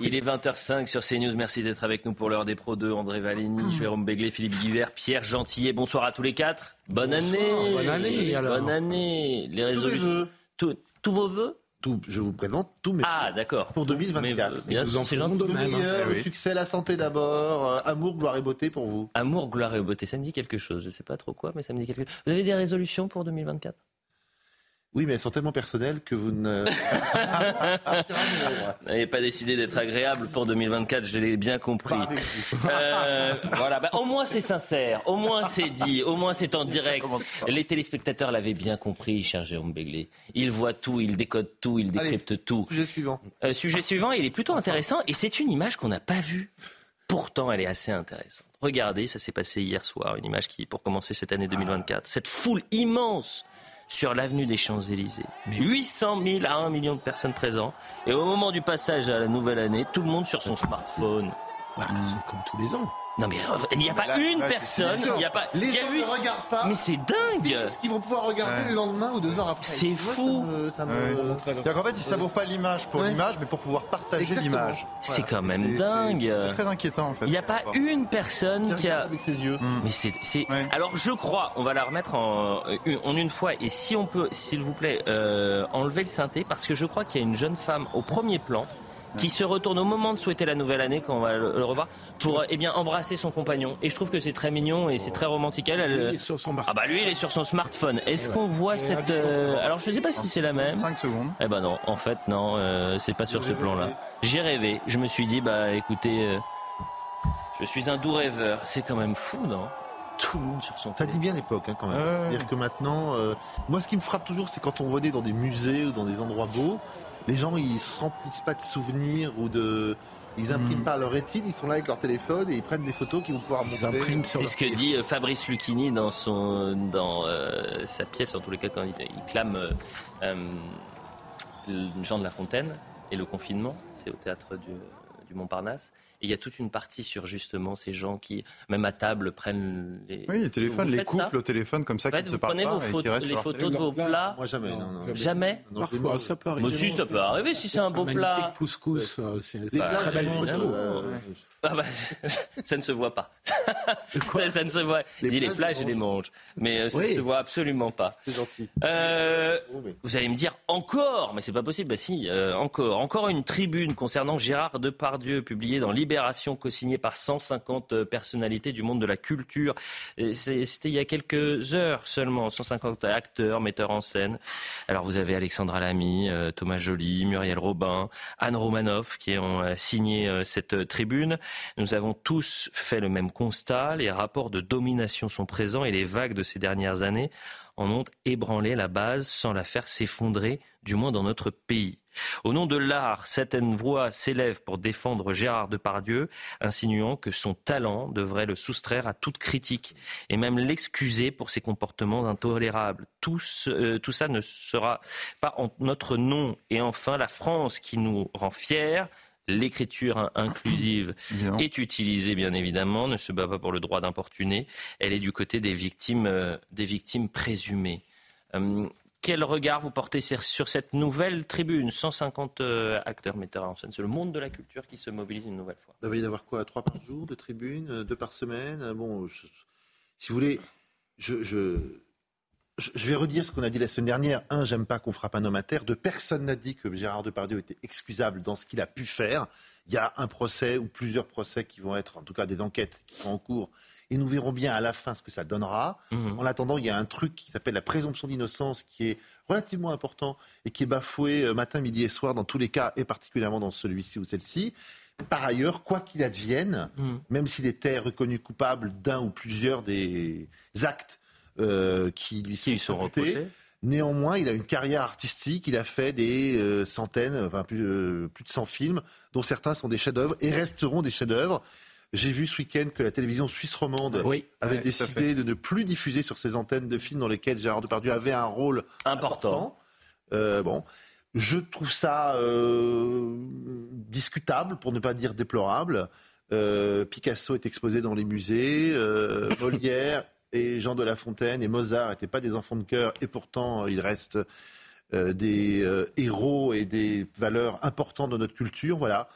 Il est 20h05 sur CNews. Merci d'être avec nous pour l'heure des Pro 2. André Valigny, Jérôme Béglé, Philippe Guivert, Pierre Gentillet. Bonsoir à tous les quatre. Bonne année. Bonne année, alors. Bonne année. Les résolutions. Tous- tous vos vœux Tout, je vous présente tous mes Ah, d'accord. pour 2024. Mais, bien Nous sûr, en c'est faisons de même. hein. meilleur, le oui. succès, la santé d'abord, euh, amour, gloire et beauté pour vous. Amour, gloire et beauté, ça me dit quelque chose. Je sais pas trop quoi, mais ça me dit quelque chose. Vous avez des résolutions pour 2024 Oui, mais elles sont tellement personnelles que vous ne. Vous n'avez pas décidé d'être agréable pour 2024, je l'ai bien compris. Euh, voilà, bah, au moins c'est sincère, au moins c'est dit, au moins c'est en direct. Les téléspectateurs l'avaient bien compris, cher Jérôme Béglé. Ils voient tout, ils décodent tout, ils décryptent tout. Sujet suivant. Euh, sujet suivant, il est plutôt intéressant et c'est une image qu'on n'a pas vue. Pourtant, elle est assez intéressante. Regardez, ça s'est passé hier soir, une image qui, pour commencer cette année 2024, cette foule immense sur l'avenue des Champs-Élysées. 800 000 à 1 million de personnes présentes. Et au moment du passage à la nouvelle année, tout le monde sur son smartphone. Bah, c'est comme tous les ans. Non mais euh, il n'y a pas une personne, il n'y a pas... Les y a gens eu- ne regardent pas. Mais c'est dingue ce qu'ils vont pouvoir regarder le lendemain ou deux heures après. C'est fou. Ça me, ça me- C'est-à-dire qu'en fait, ils savourent pas l'image pour Ouais. l'image, mais pour pouvoir partager l'image. C'est quand même dingue C'est très inquiétant en fait. Il n'y a pas une personne Qui qui a... avec ses yeux. Mais c'est, c'est... Ouais. Alors je crois, on va la remettre en une, en une fois, et si on peut, s'il vous plaît, euh, enlever le synthé, parce que je crois qu'il y a une jeune femme au premier plan qui se retourne au moment de souhaiter la nouvelle année, quand on va le, le revoir, pour eh bien embrasser son compagnon. Et je trouve que c'est très mignon et c'est très romantique. Elle, elle- Il est sur son bar. ah bah lui, il est sur son smartphone. Est-ce Ouais. qu'on voit Et cette... euh, Alors je ne sais pas si c'est la même. 5 secondes. Eh ben non, en fait non, euh, c'est pas sur ce plan-là. J'ai rêvé, je me suis dit bah écoutez, euh, je suis un doux rêveur. C'est quand même fou, non? Tout le monde sur son Ça dit bien l'époque, hein, quand même. C'est-à-dire que maintenant, euh, moi, ce qui me frappe toujours, c'est quand on venait dans des musées ou dans des endroits beaux, les gens, ils se remplissent pas de souvenirs ou de. Ils impriment pas leur rétine, ils sont là avec leur téléphone et ils prennent des photos qu'ils vont pouvoir Ils montrer. impriment sur C'est leur ce que dit euh, Fabrice Lucchini dans son dans euh, sa pièce, en tous les cas quand il, il clame euh, euh, Jean de La Fontaine et le confinement. C'est au théâtre du, du Montparnasse. Et il y a toute une partie sur justement ces gens qui, même à table, prennent les. Oui, les téléphones, Vous les couples au téléphone comme ça qui ne vous se parlent prenez pas vos et qui photos, les photos de vos plats. Moi, jamais. Non, non. Jamais Non, Parfois, ça peut arriver. Mais si, ça peut arriver si c'est un beau plat. couscous, euh, c'est une très belle photo. Ah bah, ça ne se voit pas. ça ne se voit. Il dit les plages, et les manges. Mais euh, ça Oui. ne se voit absolument pas. C'est gentil. Euh, vous allez me dire encore, mais c'est pas possible. Bah si, euh, encore, encore une tribune concernant Gérard Depardieu, publiée dans Libération, co-signée par 150 personnalités du monde de la culture. C'était il y a quelques heures seulement, 150 acteurs, metteurs en scène. Alors vous avez Alexandra Lamy, Thomas Joly, Muriel Robin, Anne Romanoff qui ont signé cette tribune. Nous avons tous fait le même constat. Les rapports de domination sont présents et les vagues de ces dernières années en ont ébranlé la base sans la faire s'effondrer, du moins dans notre pays. Au nom de l'art, certaines voix s'élèvent pour défendre Gérard Depardieu, insinuant que son talent devrait le soustraire à toute critique et même l'excuser pour ses comportements intolérables. Tout, ce- euh, tout ça ne sera pas en notre nom. Et enfin, la France qui nous rend fiers, l'écriture in- inclusive est utilisée, bien évidemment, ne se bat pas pour le droit d'importuner. Elle est du côté des victimes, euh, des victimes présumées. Euh, quel regard vous portez sur, cette nouvelle tribune? 150 euh, acteurs, metteurs en scène. C'est le monde de la culture qui se mobilise une nouvelle fois. Il va y avoir quoi? Trois par jour de tribune euh, Deux par semaine? Bon, je- si vous voulez, je, je, je- vais redire ce qu'on a dit la semaine dernière. Un, j'aime pas qu'on frappe un homme à terre. Deux, personne n'a dit que Gérard Depardieu était excusable dans ce qu'il a pu faire. Il y a un procès ou plusieurs procès qui vont être, en tout cas des enquêtes qui sont en cours. Et nous verrons bien à la fin ce que ça donnera. Mhm. En attendant, il y a un truc qui s'appelle la présomption d'innocence qui est relativement important et qui est bafoué euh, matin, midi et soir dans tous les cas, et particulièrement dans celui-ci ou celle-ci. Par ailleurs, quoi qu'il advienne, Mhm. même s'il était reconnu coupable d'un ou plusieurs des actes euh, qui lui sont, Qui lui sont imputés, reprochés Néanmoins, il a une carrière artistique, il a fait des euh, centaines, enfin plus, euh, plus de 100 films, dont certains sont des chefs-d'œuvre et resteront des chefs-d'œuvre. J'ai vu ce week-end que la télévision suisse romande Oui. avait Ouais, décidé de ne plus diffuser sur ses antennes de films dans lesquels Gérard Depardieu avait un rôle Important. Euh, bon, je trouve ça euh, discutable, pour ne pas dire déplorable. Euh, Picasso est exposé dans les musées, euh, Molière et Jean de La Fontaine et Mozart n'étaient pas des enfants de cœur, et pourtant euh, ils restent euh, des euh, héros et des valeurs importantes de notre culture. Voilà.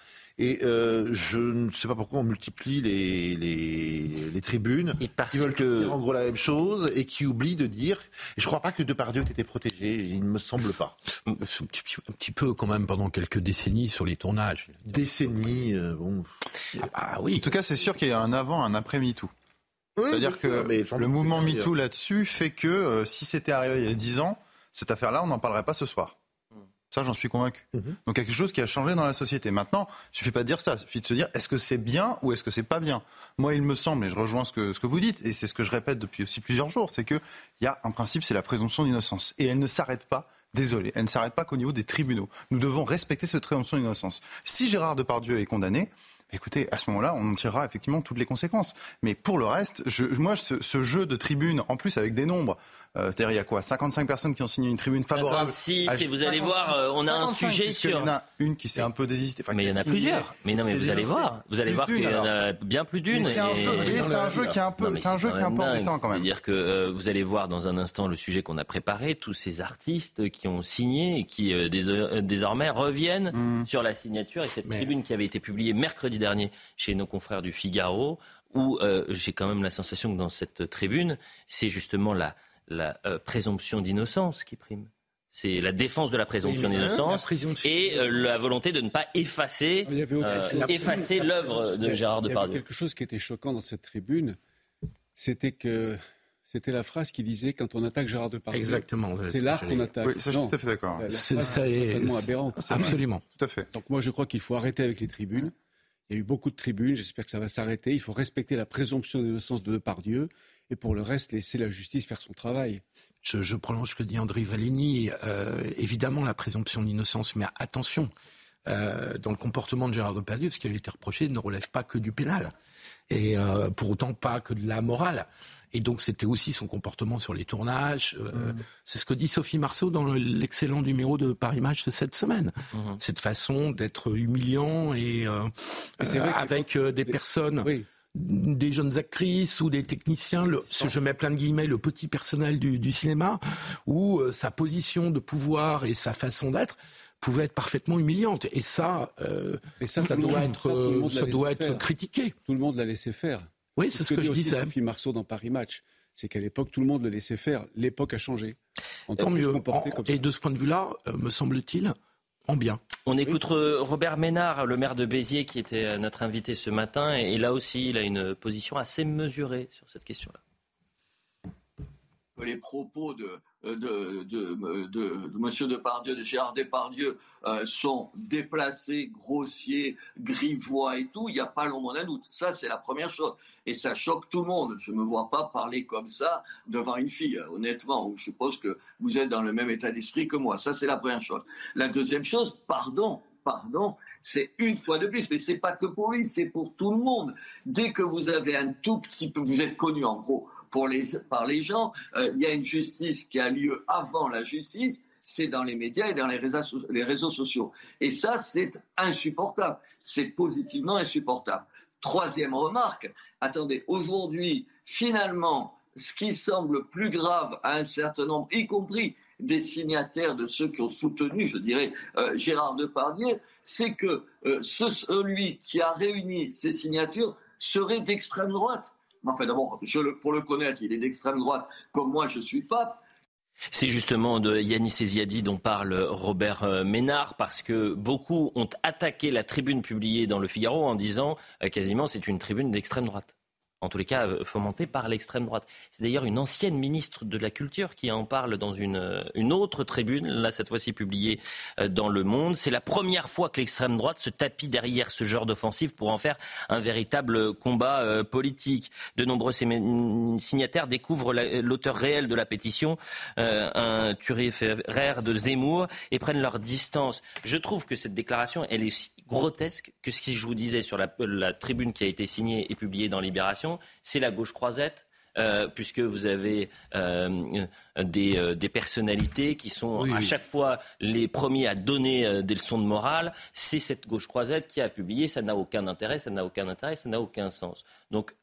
Et euh, je ne sais pas pourquoi on multiplie les, les, les tribunes. Et parce Qui veulent que dire en gros la même chose et qui oublient de dire. Et je crois pas que Depardieu ait été protégé. Il ne me semble pas. Un petit, un petit peu quand même pendant quelques décennies sur les tournages. Décennies, euh, bon. Ah En oui. tout cas, c'est sûr qu'il y a un avant, un après C'est-à-dire que mais le mouvement MeToo là-dessus fait que euh, si c'était arrivé il y a 10 ans, cette affaire-là, on n'en parlerait pas ce soir. Ça, j'en suis convaincu. Donc, il y a quelque chose qui a changé dans la société. Maintenant, il suffit pas de dire ça. Il suffit de se dire, est-ce que c'est bien ou est-ce que c'est pas bien? Moi, il me semble, et je rejoins ce que, ce que vous dites, et c'est ce que je répète depuis aussi plusieurs jours, c'est qu'il y a un principe, c'est la présomption d'innocence. Et elle ne s'arrête pas, désolé, elle ne s'arrête pas qu'au niveau des tribunaux. Nous devons respecter cette présomption d'innocence. Si Gérard Depardieu est condamné, Écoutez, à ce moment-là, on en tirera effectivement toutes les conséquences. Mais pour le reste, je, moi, ce, ce jeu de tribune, en plus avec des nombres, c'est-à-dire il y a quoi 55 personnes qui ont signé une tribune favorable. 56, à- et vous allez voir, euh, on a un 55, sujet sur- y en a une qui s'est un peu désistée. Enfin, mais il y en a plusieurs. Mais non, mais vous allez voir, vous allez voir qu'il y en a bien plus d'une. C'est un et- jeu, vous voyez, c'est un jeu qui est un peu, c'est un jeu quand qui est un peu embêtant quand même. C'est-à-dire que euh, vous allez voir dans un instant le sujet qu'on a préparé, tous ces artistes qui ont signé et qui euh, dés- euh, désormais reviennent Mm. sur la signature et cette Mais- tribune qui avait été publiée mercredi dernier chez nos confrères du Figaro, où euh, j'ai quand même la sensation que dans cette tribune, c'est justement la, la euh, présomption d'innocence qui prime. C'est la défense de la présomption Oui, d'innocence et euh, la volonté de ne pas effacer, euh, effacer l'œuvre de Gérard Il y avait Depardieu. quelque chose qui était choquant dans cette tribune, c'était que c'était la phrase qui disait quand on attaque Gérard Depardieu, Exactement. c'est l'art qu'on attaque. Oui, ça, je suis Non, tout à fait d'accord. C'est- totalement aberrante. Absolument. Tout à fait. Donc moi je crois qu'il faut arrêter avec les tribunes. Il y a eu beaucoup de tribunes, j'espère que ça va s'arrêter. Il faut respecter la présomption d'innocence de Depardieu et pour le reste laisser la justice faire son travail. Je, je prolonge ce que dit André Valigny. Euh, évidemment, la présomption d'innocence, mais attention, euh, dans le comportement de Gérard Depardieu, ce qui lui a été reproché ne relève pas que du pénal, et euh, pour autant pas que de la morale. Et donc, c'était aussi son comportement sur les tournages. euh, C'est ce que dit Sophie Marceau dans le- l'excellent numéro de Paris Match de cette semaine. Mhm. Cette façon d'être humiliant et euh, vrai euh, avec euh, des personnes Oui, des jeunes actrices ou des techniciens, le, ce- je mets plein de guillemets, le petit personnel du, du cinéma, où euh, sa position de pouvoir et sa façon d'être pouvaient être parfaitement humiliantes. Et ça, euh, Et ça, ça doit monde- être, ça, tout le euh, monde ça l'a doit laissé être faire. critiqué. tout le monde l'a laissé faire. Oui, c'est ce que dit je disais. Sophie Marceau dans Paris Match, c'est qu'à l'époque tout le monde le laissait faire. L'époque a changé. Tant mieux. ça. et de ce point de vue-là, euh, me semble-t-il, On écoute euh, Robert Ménard, le maire de Béziers, qui était euh, notre invité ce matin. Et là aussi, il a une position assez mesurée sur cette question-là. Les propos de, de, de, Monsieur Depardieu, de Gérard Depardieu, euh, sont déplacés, grossiers, grivois et tout, il n'y a pas l'ombre d'un doute. Ça, c'est la première chose. Et ça choque tout le monde. Je ne me vois pas parler comme ça devant une fille, honnêtement. Je suppose que vous êtes dans le même état d'esprit que moi. Ça, c'est la première chose. La deuxième chose, pardon, pardon, c'est une fois de plus, mais c'est pas que pour lui, c'est pour tout le monde. Dès que vous avez un tout petit peu, vous êtes connu en gros par les gens, euh, il y a une justice qui a lieu avant la justice, c'est dans les médias et dans les réseaux, sociaux. Et ça, c'est insupportable. C'est positivement insupportable. Troisième remarque, attendez, aujourd'hui, finalement, ce qui semble plus grave à un certain nombre, y compris des signataires de ceux qui ont soutenu, je dirais, euh, Gérard Depardieu, c'est que euh, ce, celui qui a réuni ces signatures serait d'extrême droite. Enfin, d'abord, pour le connaître, il est d'extrême droite, comme moi, je suis pape. C'est justement de Yannis Eziadi dont parle Robert euh, Ménard, parce que beaucoup ont attaqué la tribune publiée dans le Figaro en disant euh, quasiment c'est une tribune d'extrême droite. En tous les cas euh, fomenté par l'extrême droite. C'est d'ailleurs une ancienne ministre de la Culture qui en parle dans une, euh, une autre tribune, là cette fois-ci publiée euh, dans Le Monde. C'est la première fois que l'extrême droite se tapit derrière ce genre d'offensive pour en faire un véritable combat politique. De nombreux signataires découvrent l'auteur réel de la pétition, un turiféraire de Zemmour, et prennent leur distance. Je trouve que cette déclaration, elle est grotesque que ce que je vous disais sur la, tribune qui a été signée et publiée dans Libération, c'est la gauche croisette. Euh, puisque vous avez euh, des, euh, des, personnalités qui sont à chaque fois les premiers à donner des leçons de morale. C'est cette gauche croisette qui a publié. Ça n'a aucun intérêt, ça n'a aucun intérêt, ça n'a aucun sens. Donc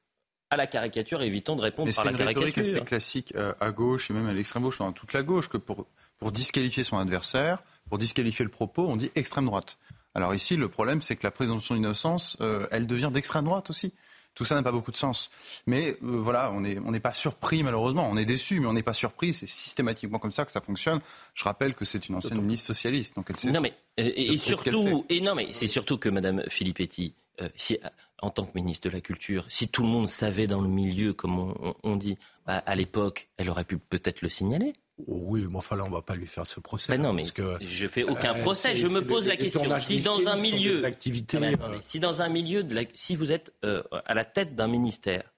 à la caricature, évitons de répondre par la caricature. C'est classique à gauche et même à l'extrême gauche, dans toute la gauche, que pour, pour disqualifier son adversaire, pour disqualifier le propos, on dit extrême droite. Alors ici, le problème, c'est que la présomption d'innocence, euh, elle devient d'extrême droite aussi. Tout ça n'a pas beaucoup de sens. Mais euh, voilà, on n'est on pas surpris malheureusement. On est déçu, mais on n'est pas surpris. C'est systématiquement comme ça que ça fonctionne. Je rappelle que c'est une ancienne ministre socialiste, donc elle sait. Non mais et, surtout, et non mais c'est surtout que Madame Filippetti, euh, si, en tant que ministre de la Culture, si tout le monde savait dans le milieu, comme on, dit, bah, à l'époque, elle aurait pu peut-être le signaler. Oui, mais enfin là, on va pas lui faire ce procès. Ben non, mais que, je fais aucun euh, procès. Je me pose la question. Si dans un milieu, euh, si dans un milieu, de si vous êtes euh, à la tête d'un ministère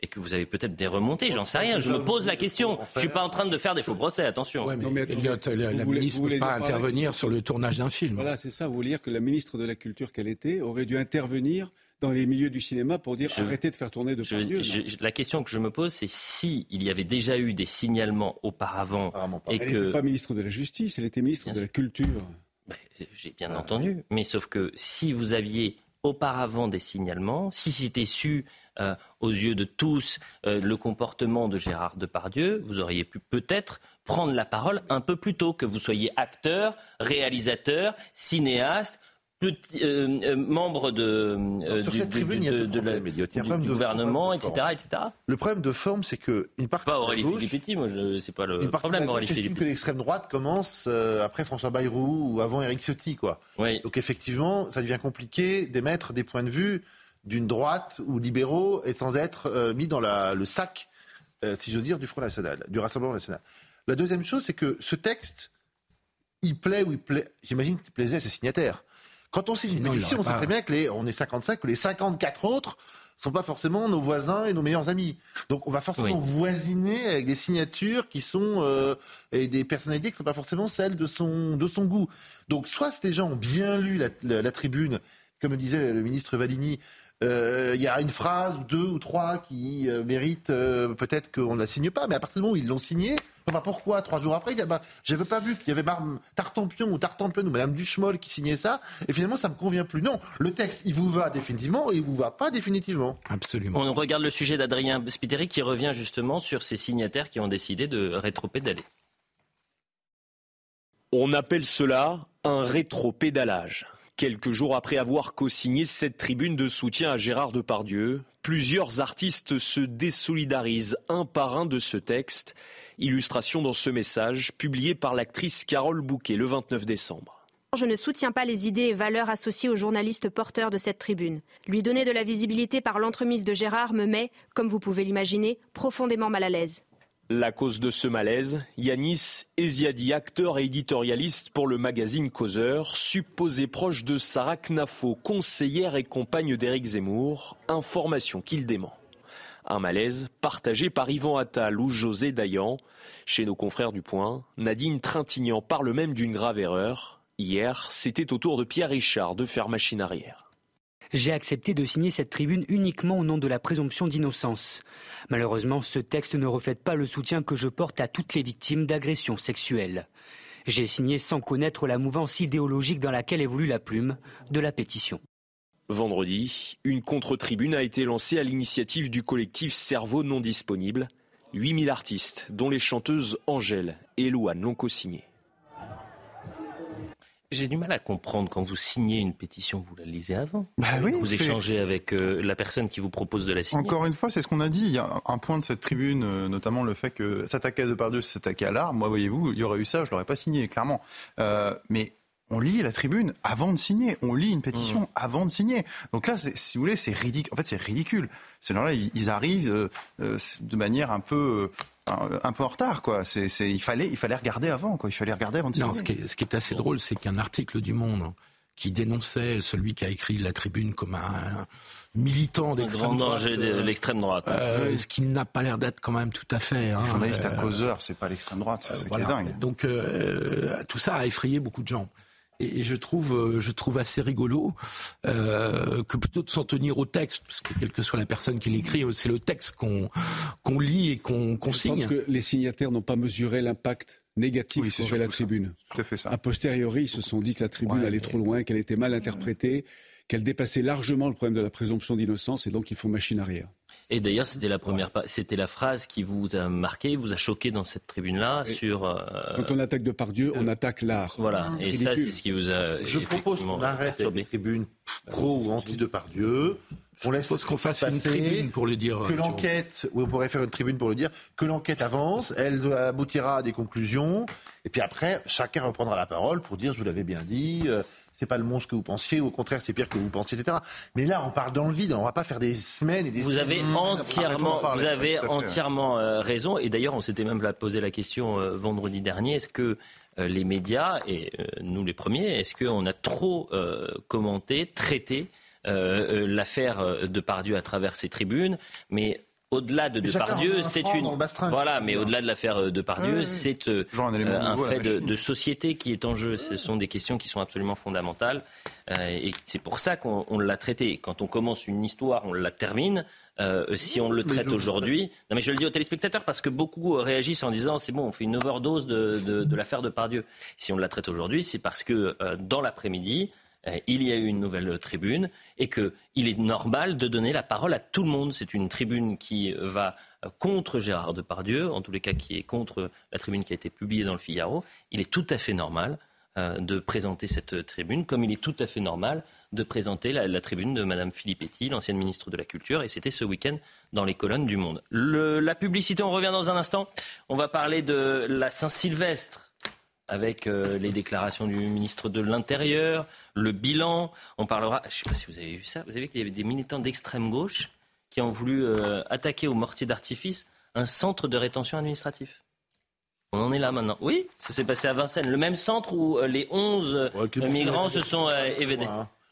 et que vous avez peut-être des remontées, j'en sais rien. Je me pose la question. Je suis pas en train de faire des faux procès. Attention. Ouais, mais, la, ministre ne peut pas intervenir sur le tournage d'un film. Voilà, c'est ça. Vous voulez dire que la ministre de la Culture qu'elle était aurait dû intervenir dans les milieux du cinéma pour dire arrêtez de faire tourner de je, La question que je me pose, c'est si il y avait déjà eu des signalements auparavant et elle que n'était pas ministre de la Justice, elle était ministre de la Culture. Ben, j'ai bien entendu, mais sauf que si vous aviez auparavant des signalements, si c'était su euh, aux yeux de tous euh, le comportement de Gérard Depardieu, vous auriez pu peut-être prendre la parole un peu plus tôt, que vous soyez acteur, réalisateur, cinéaste petit, euh, euh, membre de, euh, sur cette tribune, il y a de, la, du, gouvernement, etc., etc. Le problème de forme, c'est que une partie pas Aurélie Filippetti, moi, c'est pas le problème. Aurélie J'estime que l'extrême droite commence après François Bayrou ou avant Éric Ciotti, quoi. Oui. Donc effectivement, ça devient compliqué d'émettre des points de vue d'une droite ou libéraux et sans être mis dans la, le sac, si j'ose dire, du Front National, du Rassemblement National. La deuxième chose, c'est que ce texte, il plaît ou il plaît. J'imagine qu'il plaisait à ses signataires. Quand on signe une pétition, on sait très bien que les, on est 55, que les 54 autres sont pas forcément nos voisins et nos meilleurs amis. Donc on va forcément voisiner avec des signatures qui sont euh, et des personnalités qui ne sont pas forcément celles de son de son goût. Donc soit ces gens ont bien lu la, tribune, comme disait le ministre Valigny, euh, il y a une phrase ou deux ou trois qui euh, méritent peut-être qu'on ne la signe pas, mais à partir du moment où ils l'ont signée, pourquoi trois jours après, bah, j'avais pas vu qu'il y avait Tartampion ou Tartampion ou Madame Duchemol qui signait ça, et finalement ça me convient plus. Non, le texte, il vous va définitivement et il vous va pas définitivement. Absolument. On regarde le sujet d'Adrien Spiteri qui revient justement sur ces signataires qui ont décidé de rétropédaler. On appelle cela un rétropédalage. Quelques jours après avoir co-signé cette tribune de soutien à Gérard Depardieu, plusieurs artistes se désolidarisent un par un de ce texte Illustration dans ce message publié par l'actrice Carole Bouquet le 29 décembre. Je ne soutiens pas les idées et valeurs associées aux journalistes porteurs de cette tribune. Lui donner de la visibilité par l'entremise de Gérard me met, comme vous pouvez l'imaginer, profondément mal à l'aise. La cause de ce malaise, Yanis Eziadi, acteur et éditorialiste pour le magazine Causeur, supposé proche de Sarah Knafo, conseillère et compagne d'Éric Zemmour, information qu'il dément. Un malaise partagé par Yvan Attal ou José Dayan. Chez nos confrères du Point, Nadine Trintignant parle même d'une grave erreur. Hier, c'était au tour de Pierre Richard de faire machine arrière. J'ai accepté de signer cette tribune uniquement au nom de la présomption d'innocence. Malheureusement, ce texte ne reflète pas le soutien que je porte à toutes les victimes d'agressions sexuelles. J'ai signé sans connaître la mouvance idéologique dans laquelle évolue la plume de la pétition. Vendredi, une contre-tribune a été lancée à l'initiative du collectif Cerveau non disponible. 8000 artistes, dont les chanteuses Angèle et Louane, l'ont co-signé. J'ai du mal à comprendre quand vous signez une pétition, vous la lisez avant. Bah vous échangez avec euh, la personne qui vous propose de la signer. Encore une fois, c'est ce qu'on a dit. Il y a un point de cette tribune, euh, notamment le fait que s'attaquer à Depardieu, c'est s'attaquer à l'art. Moi, voyez-vous, il y aurait eu ça, je l'aurais pas signé, clairement. Euh, mais on lit la tribune avant de signer, on lit une pétition mmh. avant de signer. Donc là, si vous voulez, c'est ridicule. En fait, c'est ridicule. Ces gens-là, ils, arrivent euh, euh, de manière un peu euh, un peu en retard, quoi. Il fallait, il fallait regarder avant, quoi. Il fallait regarder avant de signer. Non, ce qui est, ce qui est assez drôle, c'est qu'un article du Monde qui dénonçait celui qui a écrit la tribune comme un, militant d'extrême droite. de l'extrême droite. Euh, ce qui n'a pas l'air d'être quand même tout à fait. Hein, journaliste à causeur, c'est pas l'extrême droite, c'est ça qui est dingue. Donc tout ça a effrayé beaucoup de gens. Et je trouve, euh, je trouve assez rigolo euh, que plutôt de s'en tenir au texte, parce que quelle que soit la personne qui l'écrit, c'est le texte qu'on qu'on lit et qu'on qu signe. Je pense que les signataires n'ont pas mesuré l'impact négatif oui, sur la tribune. Tout à fait ça. A posteriori, ils se sont dit que la tribune allait trop loin, qu'elle était mal interprétée, qu'elle dépassait largement le problème de la présomption d'innocence, et donc il faut machine arrière. Et d'ailleurs, c'était la première, c'était la phrase qui vous a marqué, vous a choqué dans cette tribune-là sur. Euh, Quand on attaque de Pardieu, on attaque l'art. Voilà. Et ça, c'est ce qui vous a. Je propose qu'on arrête les tribunes pro ou anti de Pardieu. On laisse qu'on fasse une tribune pour le dire. Que l'enquête, on pourrait faire une tribune pour le dire, que l'enquête avance, elle aboutira à des conclusions, et puis après, chacun reprendra la parole pour dire, je vous l'avais bien dit, euh, c'est pas le monstre que vous pensiez, ou au contraire, c'est pire que vous pensiez, etc. Mais là, on parle dans le vide, on va pas faire des semaines et des Vous avez entièrement, vous avez entièrement euh, raison. Et d'ailleurs, on s'était même posé la question euh, vendredi dernier est-ce que euh, les médias, et nous les premiers, est-ce qu'on a trop commenté, traité l'affaire de Pardieu à travers ses tribunes? Mais au-delà de Depardieu, c'est une voilà, mais au-delà de l'affaire euh, Depardieu, c'est euh, un, fait de, société qui est en jeu. Ce sont des questions qui sont absolument fondamentales, euh, et c'est pour ça qu'on l'a traité. Quand on commence une histoire, on la termine. si on le traite aujourd'hui, non mais je le dis aux téléspectateurs parce que beaucoup réagissent en disant c'est bon, on fait une overdose de, de, de l'affaire Depardieu. Si on la traite aujourd'hui, c'est parce que dans l'après-midi, euh, il y a eu une nouvelle tribune et qu'il est normal de donner la parole à tout le monde. C'est une tribune qui va contre Gérard Depardieu, en tous les cas qui est contre la tribune qui a été publiée dans le Figaro. Il est tout à fait normal euh, de présenter cette tribune, comme il est tout à fait normal de présenter la, tribune de Mme Filippetti, l'ancienne ministre de la Culture, et c'était ce week-end dans les colonnes du Monde. la publicité, on revient dans un instant. On va parler de la Saint-Sylvestre avec euh, les déclarations du ministre de l'Intérieur, le bilan. On parlera, je ne sais pas si vous avez vu ça, vous avez vu qu'il y avait des militants d'extrême gauche qui ont voulu euh, attaquer au mortier d'artifice un centre de rétention administratif. On en est là maintenant. Oui, ça s'est passé à Vincennes, le même centre où euh, les 11 migrants se sont évadés.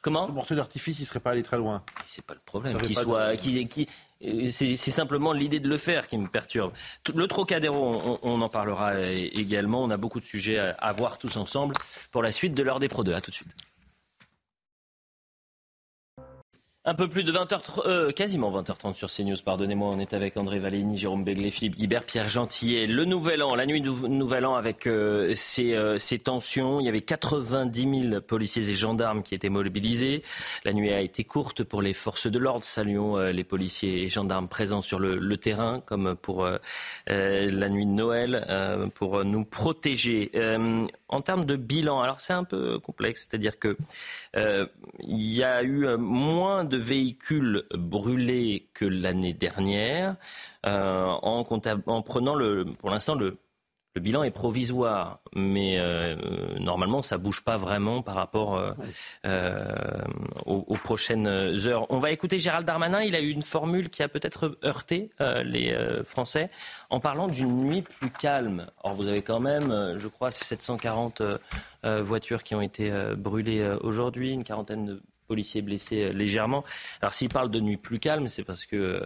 Comment Le mortier d'artifice, il ne serait pas allé très loin. C'est pas le problème. Qu'il soit, qui, c'est simplement l'idée de le faire qui me perturbe. Le Trocadéro, on, en parlera également. On a beaucoup de sujets à, voir tous ensemble pour la suite de l'heure des Pro 2. À tout de suite. Un peu plus de 20h, euh, quasiment 20h30 sur CNews, pardonnez-moi. On est avec André Valény, Jérôme Begley, Philippe Guibert, Pierre Gentillet. Le Nouvel An, la nuit du Nouvel An avec euh, euh, ces, tensions. Il y avait 90 000 policiers et gendarmes qui étaient mobilisés. La nuit a été courte pour les forces de l'ordre. Saluons les policiers et gendarmes présents sur le, terrain, comme pour la nuit de Noël, pour nous protéger. en termes de bilan, alors c'est un peu complexe, c'est-à-dire que il y a eu moins de véhicules brûlés que l'année dernière, euh, en, en, prenant le, pour l'instant le, bilan est provisoire, mais euh, normalement, ça bouge pas vraiment par rapport euh, euh, aux, prochaines heures. On va écouter Gérald Darmanin. Il a eu une formule qui a peut-être heurté les Français en parlant d'une nuit plus calme. Or, vous avez quand même, je crois, 740 voitures qui ont été brûlées aujourd'hui, une quarantaine de policiers blessés légèrement. Alors s'il parle de nuit plus calme, c'est parce que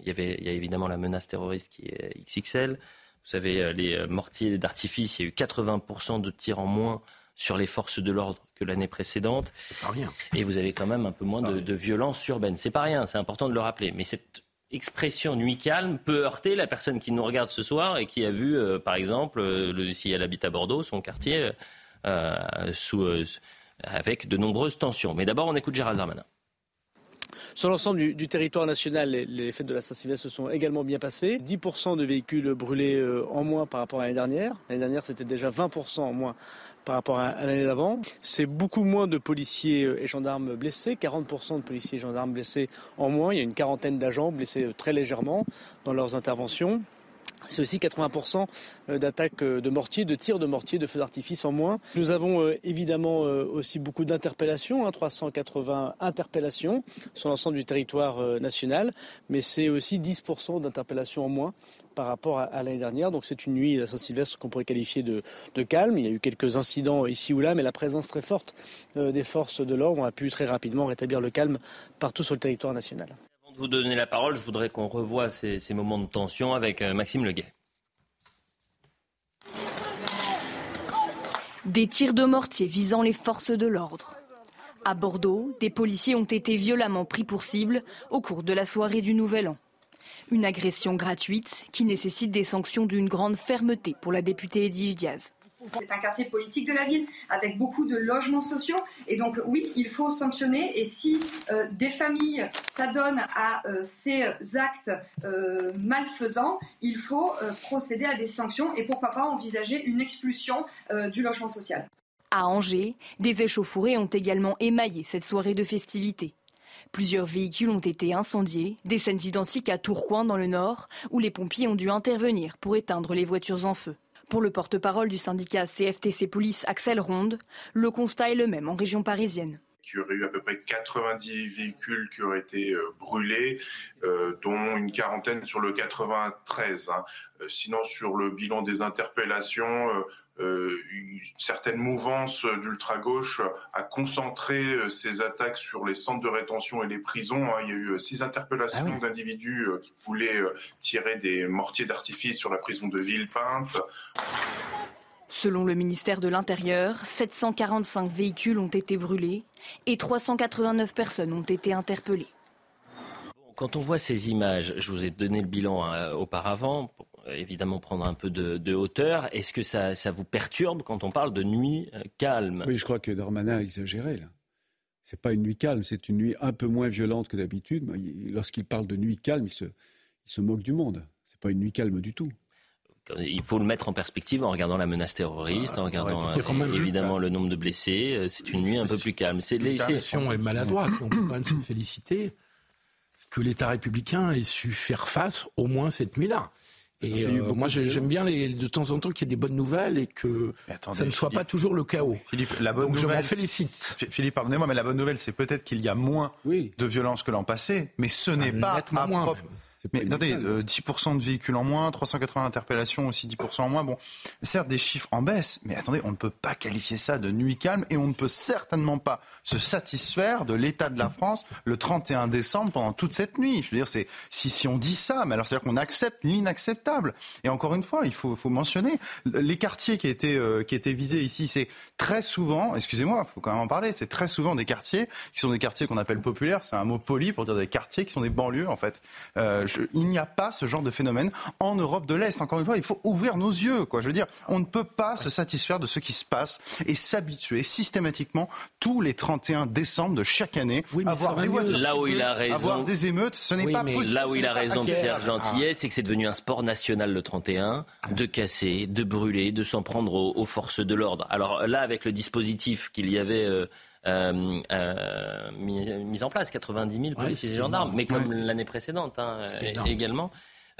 il y avait, il y a évidemment la menace terroriste qui est XXL. Vous savez, euh, les euh, mortiers d'artifice, il y a eu 80% de tirs en moins sur les forces de l'ordre que l'année précédente. C'est pas rien. Et vous avez quand même un peu moins de, de violence urbaine. C'est pas rien, c'est important de le rappeler. Mais cette expression nuit calme peut heurter la personne qui nous regarde ce soir et qui a vu, euh, par exemple, le, si elle habite à Bordeaux, son quartier sous, avec de nombreuses tensions. Mais d'abord, on écoute Gérald Darmanin. Sur l'ensemble du, territoire national, les, fêtes de la Saint-Sylvestre se sont également bien passées. 10% de véhicules brûlés euh, en moins par rapport à l'année dernière. L'année dernière, c'était déjà 20% en moins par rapport à, l'année d'avant. C'est beaucoup moins de policiers euh, et gendarmes blessés, 40% de policiers et gendarmes blessés en moins. Il y a une quarantaine d'agents blessés euh, très légèrement dans leurs interventions. C'est aussi 80% euh, d'attaques euh, de mortiers, de tirs de mortiers, de feux d'artifice en moins. Nous avons euh, évidemment aussi beaucoup d'interpellations, 380 hein, interpellations sur l'ensemble du territoire national, mais c'est aussi 10% d'interpellations en moins par rapport à, l'année dernière. Donc c'est une nuit à Saint-Sylvestre qu'on pourrait qualifier de, calme. Il y a eu quelques incidents ici ou là, mais la présence très forte des forces de l'ordre a pu très rapidement rétablir le calme partout sur le territoire national de vous donner la parole, je voudrais qu'on revoie ces, moments de tension avec euh, Maxime Leguet. Des tirs de mortier visant les forces de l'ordre. À Bordeaux, des policiers ont été violemment pris pour cible au cours de la soirée du Nouvel An. Une agression gratuite qui nécessite des sanctions d'une grande fermeté pour la députée Edwige Diaz. C'est un quartier politique de la ville avec beaucoup de logements sociaux. Et donc oui, il faut sanctionner. Et si euh, des familles s'adonnent à euh, ces actes euh, malfaisants, il faut procéder à des sanctions et pourquoi pas envisager une expulsion du logement social. À Angers, des échauffourées ont également émaillé cette soirée de festivités. Plusieurs véhicules ont été incendiés, des scènes identiques à Tourcoing dans le nord, où les pompiers ont dû intervenir pour éteindre les voitures en feu. Pour le porte-parole du syndicat CFTC Police, Axel Ronde, le constat est le même en région parisienne il y aurait eu à peu près 90 véhicules qui auraient été euh, brûlés, euh, dont une quarantaine sur le 93. Hein. Euh, sinon, sur le bilan des interpellations, une certaine mouvance d'ultra-gauche a concentré ces attaques sur les centres de rétention et les prisons. Hein. Il y a eu six interpellations ah d'individus qui voulaient tirer des mortiers d'artifice sur la prison de Villepinte. Selon le ministère de l'Intérieur, 745 véhicules ont été brûlés et 389 personnes ont été interpellées. Quand on voit ces images, je vous ai donné le bilan hein, auparavant, pour évidemment prendre un peu de, hauteur. Est-ce que ça, vous perturbe quand on parle de nuit euh, calme? Oui, je crois que Darmanin a exagéré là. C'est pas une nuit calme, c'est une nuit un peu moins violente que d'habitude. Lorsqu'il parle de nuit calme, il se, il se moque du monde. C'est pas une nuit calme du tout il faut le mettre en perspective en regardant la menace terroriste, en regardant euh, évidemment le nombre de blessés. Euh, c'est une nuit un peu plus calme. C'est est maladroite. On peut quand même se féliciter que l'État républicain ait su faire face au moins cette nuit-là. Et euh, moi, j'aime bien les, de temps en temps qu'il y ait des bonnes nouvelles et que ça ne soit pas toujours le chaos. Philippe, la bonne nouvelle, je m'en félicite. Philippe, pardonnez-moi, mais la bonne nouvelle, c'est peut-être qu'il y a moins de violence que l'an passé, mais ce n'est pas à moins, mais attendez, 10% de véhicules en moins, 380 interpellations aussi 10% en moins. Bon, certes des chiffres en baisse, mais attendez, on ne peut pas qualifier ça de nuit calme et on ne peut certainement pas se satisfaire de l'état de la France le 31 décembre pendant toute cette nuit. Je veux dire, c'est si, si on dit ça, mais alors c'est-à-dire qu'on accepte l'inacceptable. Et encore une fois, il faut, faut mentionner les quartiers qui étaient euh, qui étaient visés ici, c'est très souvent, excusez-moi, il faut quand même en parler, c'est très souvent des quartiers qui sont des quartiers qu'on appelle populaires. C'est un mot poli pour dire des quartiers qui sont des banlieues en fait. Euh, il n'y a pas ce genre de phénomène en Europe de l'Est. Encore une fois, il faut ouvrir nos yeux. Quoi. Je veux dire, on ne peut pas se satisfaire de ce qui se passe et s'habituer systématiquement tous les 31 décembre de chaque année à avoir des voitures, là où il a raison, avoir des émeutes. Ce n'est pas possible. Là où il a raison, Pierre Gentillet, c'est que c'est devenu un sport national le 31, de casser, de brûler, de s'en prendre aux, forces de l'ordre. Alors là, avec le dispositif qu'il y avait. Euh, euh, euh, mis, en place, 90 000 policiers et gendarmes, mais comme l'année précédente hein, également,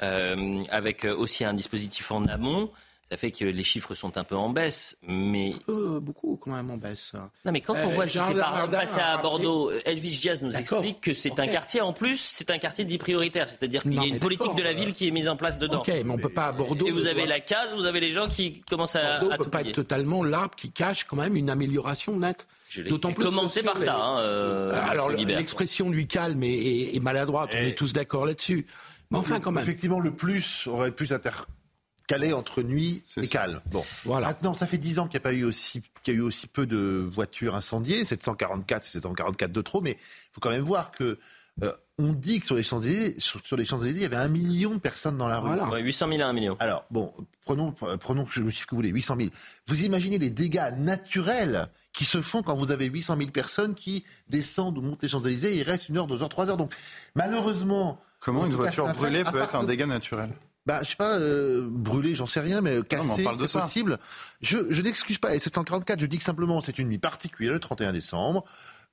euh, avec aussi un dispositif en amont. Ça fait que les chiffres sont un peu en baisse, mais... beaucoup quand même en baisse. Non, mais quand on voit ce qui s'est passé à Bordeaux, Elvis Diaz nous explique que c'est un quartier, en plus, c'est un quartier dit prioritaire. C'est-à-dire qu'il y a une politique de la ville qui est mise en place dedans. Ok, mais on peut pas à Bordeaux... Et vous avez la case, vous avez les gens qui commencent à... Bordeaux ne peut pas être totalement l'arbre qui cache quand même une amélioration nette. D'autant plus commencer par ça. Hein, euh, Alors l'expression lui calme et, maladroite, on est tous d'accord là-dessus. Mais enfin, quand même. Effectivement, le plus aurait pu intercaler entre nuit et calme. Bon, voilà. Maintenant, ça fait dix ans qu'il n'y a pas eu aussi, qu'il y a eu aussi peu de voitures incendiées. 744, c'est 744 de trop, mais il faut quand même voir que euh, on dit que sur les Champs-Élysées, sur, les Champs-Élysées, il y avait un million de personnes dans la rue. Voilà. 800 000 à un million. Alors, bon, prenons, prenons le chiffre que vous voulez, 800 000. Vous imaginez les dégâts naturels qui se font quand vous avez 800 000 personnes qui descendent ou montent les Champs-Élysées et il reste une heure, deux heures, trois heures. Donc, malheureusement. Comment une voiture brûlée peut être un dégât naturel? Bah, je sais pas, euh, brûler, j'en sais rien, mais casser, c'est possible. Je, je n'excuse pas. Et 744, je dis que simplement, c'est une nuit particulière, le 31 décembre.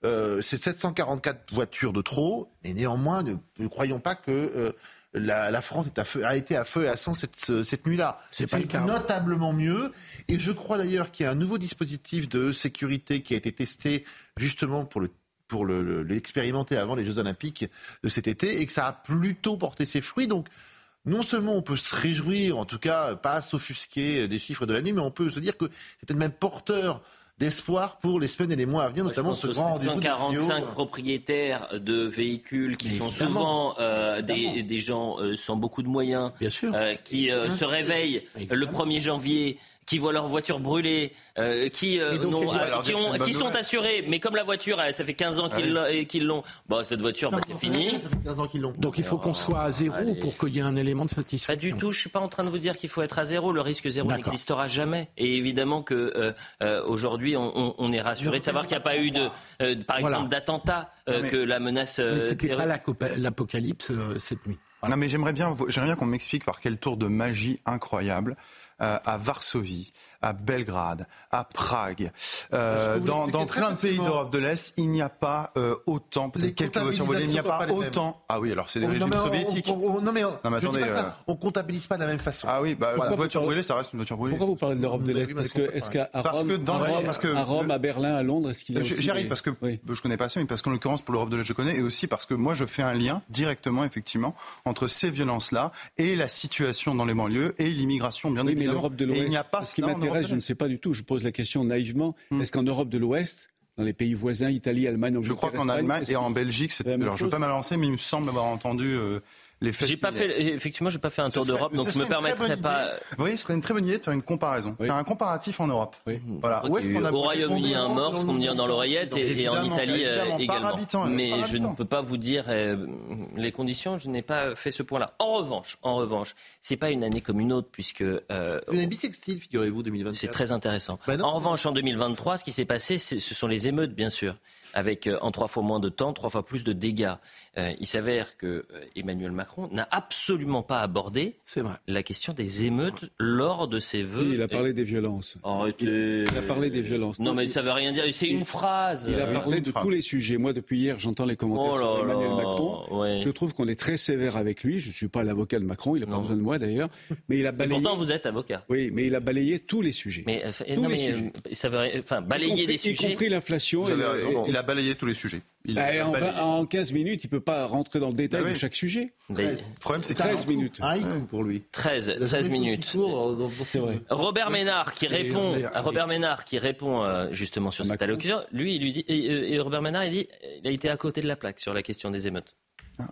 Euh, c'est 744 voitures de trop, mais néanmoins, ne, croyons pas que euh, la, France a été à feu et à sang cette, cette nuit-là. C'est notablement mieux. Et je crois d'ailleurs qu'il y a un nouveau dispositif de sécurité qui a été testé justement pour le pour l'expérimenter avant les Jeux Olympiques de cet été et que ça a plutôt porté ses fruits. Donc, non seulement on peut se réjouir, en tout cas pas s'offusquer des chiffres de la nuit, mais on peut se dire que c'était même porteur d'espoir pour les semaines et les mois à venir, notamment ce grand 145 propriétaires de véhicules qui sont souvent euh, des, des, gens euh, sans beaucoup de moyens, Bien sûr. Euh, qui se réveillent le 1er janvier qui voient leur voiture brûler, euh, qui, euh, euh, qui, ont, qui sont assurés. Mais comme la voiture, ça fait 15 ans qu'ils l'ont, bon, cette voiture, bah, c'est fini. Donc il faut qu'on soit à zéro pour qu'il y ait un élément de satisfaction. Pas du tout. Je suis pas en train de vous dire qu'il faut être à zéro. Le risque zéro n'existera jamais. Et évidemment que aujourd'hui, on, on, est rassuré de savoir qu'il n'y a pas eu de, par exemple, d'attentat, que la menace. Mais c'était pas l'apocalypse cette nuit. Non, mais j'aimerais bien, j'aimerais bien qu'on m'explique par quel tour de magie incroyable à Varsovie, à Belgrade, à Prague, euh, dans, dans plein de pays d'Europe de l'Est, il n'y a pas euh, autant, peut-être quelques voitures volées, il n'y a pas, autant. Ah oui, alors c'est des oh, régimes soviétiques. non mais, non, mais attendez, euh... on comptabilise pas de la même façon. Ah oui, bah, une voiture brûlée, ça reste une voiture brûlée. Pourquoi vous parlez de l'Europe de l'Est? Parce que est-ce qu'à Rome, à Rome, à Berlin, à Londres, est-ce qu'il y a J'y arrive parce que je connais pas ça, mais parce qu'en l'occurrence pour l'Europe de l'Est, je connais, et aussi parce que moi je fais un lien directement, effectivement, entre ces violences-là et la situation dans les banlieues et l'immigration, bien évidemment. Mais l'Europe de l'Ouest, ce je ne sais pas du tout je pose la question naïvement, hmm. est-ce qu'en Europe de l'Ouest, dans les pays voisins, Italie, Allemagne, Angleterre, Je crois qu'en Allemagne et en Belgique, c'est... Alors, je ne veux pas m'avancer, mais il me semble avoir entendu euh, j'ai pas fait, effectivement, j'ai pas fait un tour d'Europe, donc je me permettrai pas. Oui, ce serait une très bonne idée de faire une comparaison, faire un comparatif en Europe. Voilà. Où est-ce qu'on a Au Royaume-Uni, un mort, ce qu'on me dit dans l'oreillette, et, en Italie euh, également. Mais je ne peux pas vous dire euh, les conditions. Je n'ai pas fait ce point-là. En revanche, en revanche, c'est pas une année comme une autre, puisque. Euh, une année bisextile, figurez-vous, 2024. C'est très intéressant. Bah en revanche, en 2023, ce qui s'est passé, ce sont les émeutes, bien sûr avec euh, en trois fois moins de temps, trois fois plus de dégâts. Euh, il s'avère que euh, Emmanuel Macron n'a absolument pas abordé la question des émeutes lors de ses vœux. il a parlé des violences. Il, a parlé des violences. Non, mais ça veut rien dire. C'est une phrase. Il a parlé de tous les sujets. Moi, depuis hier, j'entends les commentaires oh sur Emmanuel Macron. Je trouve qu'on est très sévère avec lui. Je ne suis pas l'avocat de Macron. Il n'a pas besoin de moi d'ailleurs. Mais il a balayé. pourtant, vous êtes avocat. Oui, mais il a balayé tous les sujets. Mais, tous les sujets. ça veut, enfin, balayer des sujets. Y compris l'inflation. Il a balayé tous les sujets. Bah, en, 15 minutes, il ne peut pas rentrer dans le détail bah de chaque sujet. Le problème, c'est 13 minutes. Un pour lui. 13, 13 minutes. Robert Ménard qui répond, Robert Ménard qui répond euh, justement sur cette allocution, lui, il lui dit, et, Robert Ménard, il dit, il a été à côté de la plaque sur la question des émeutes. Ah,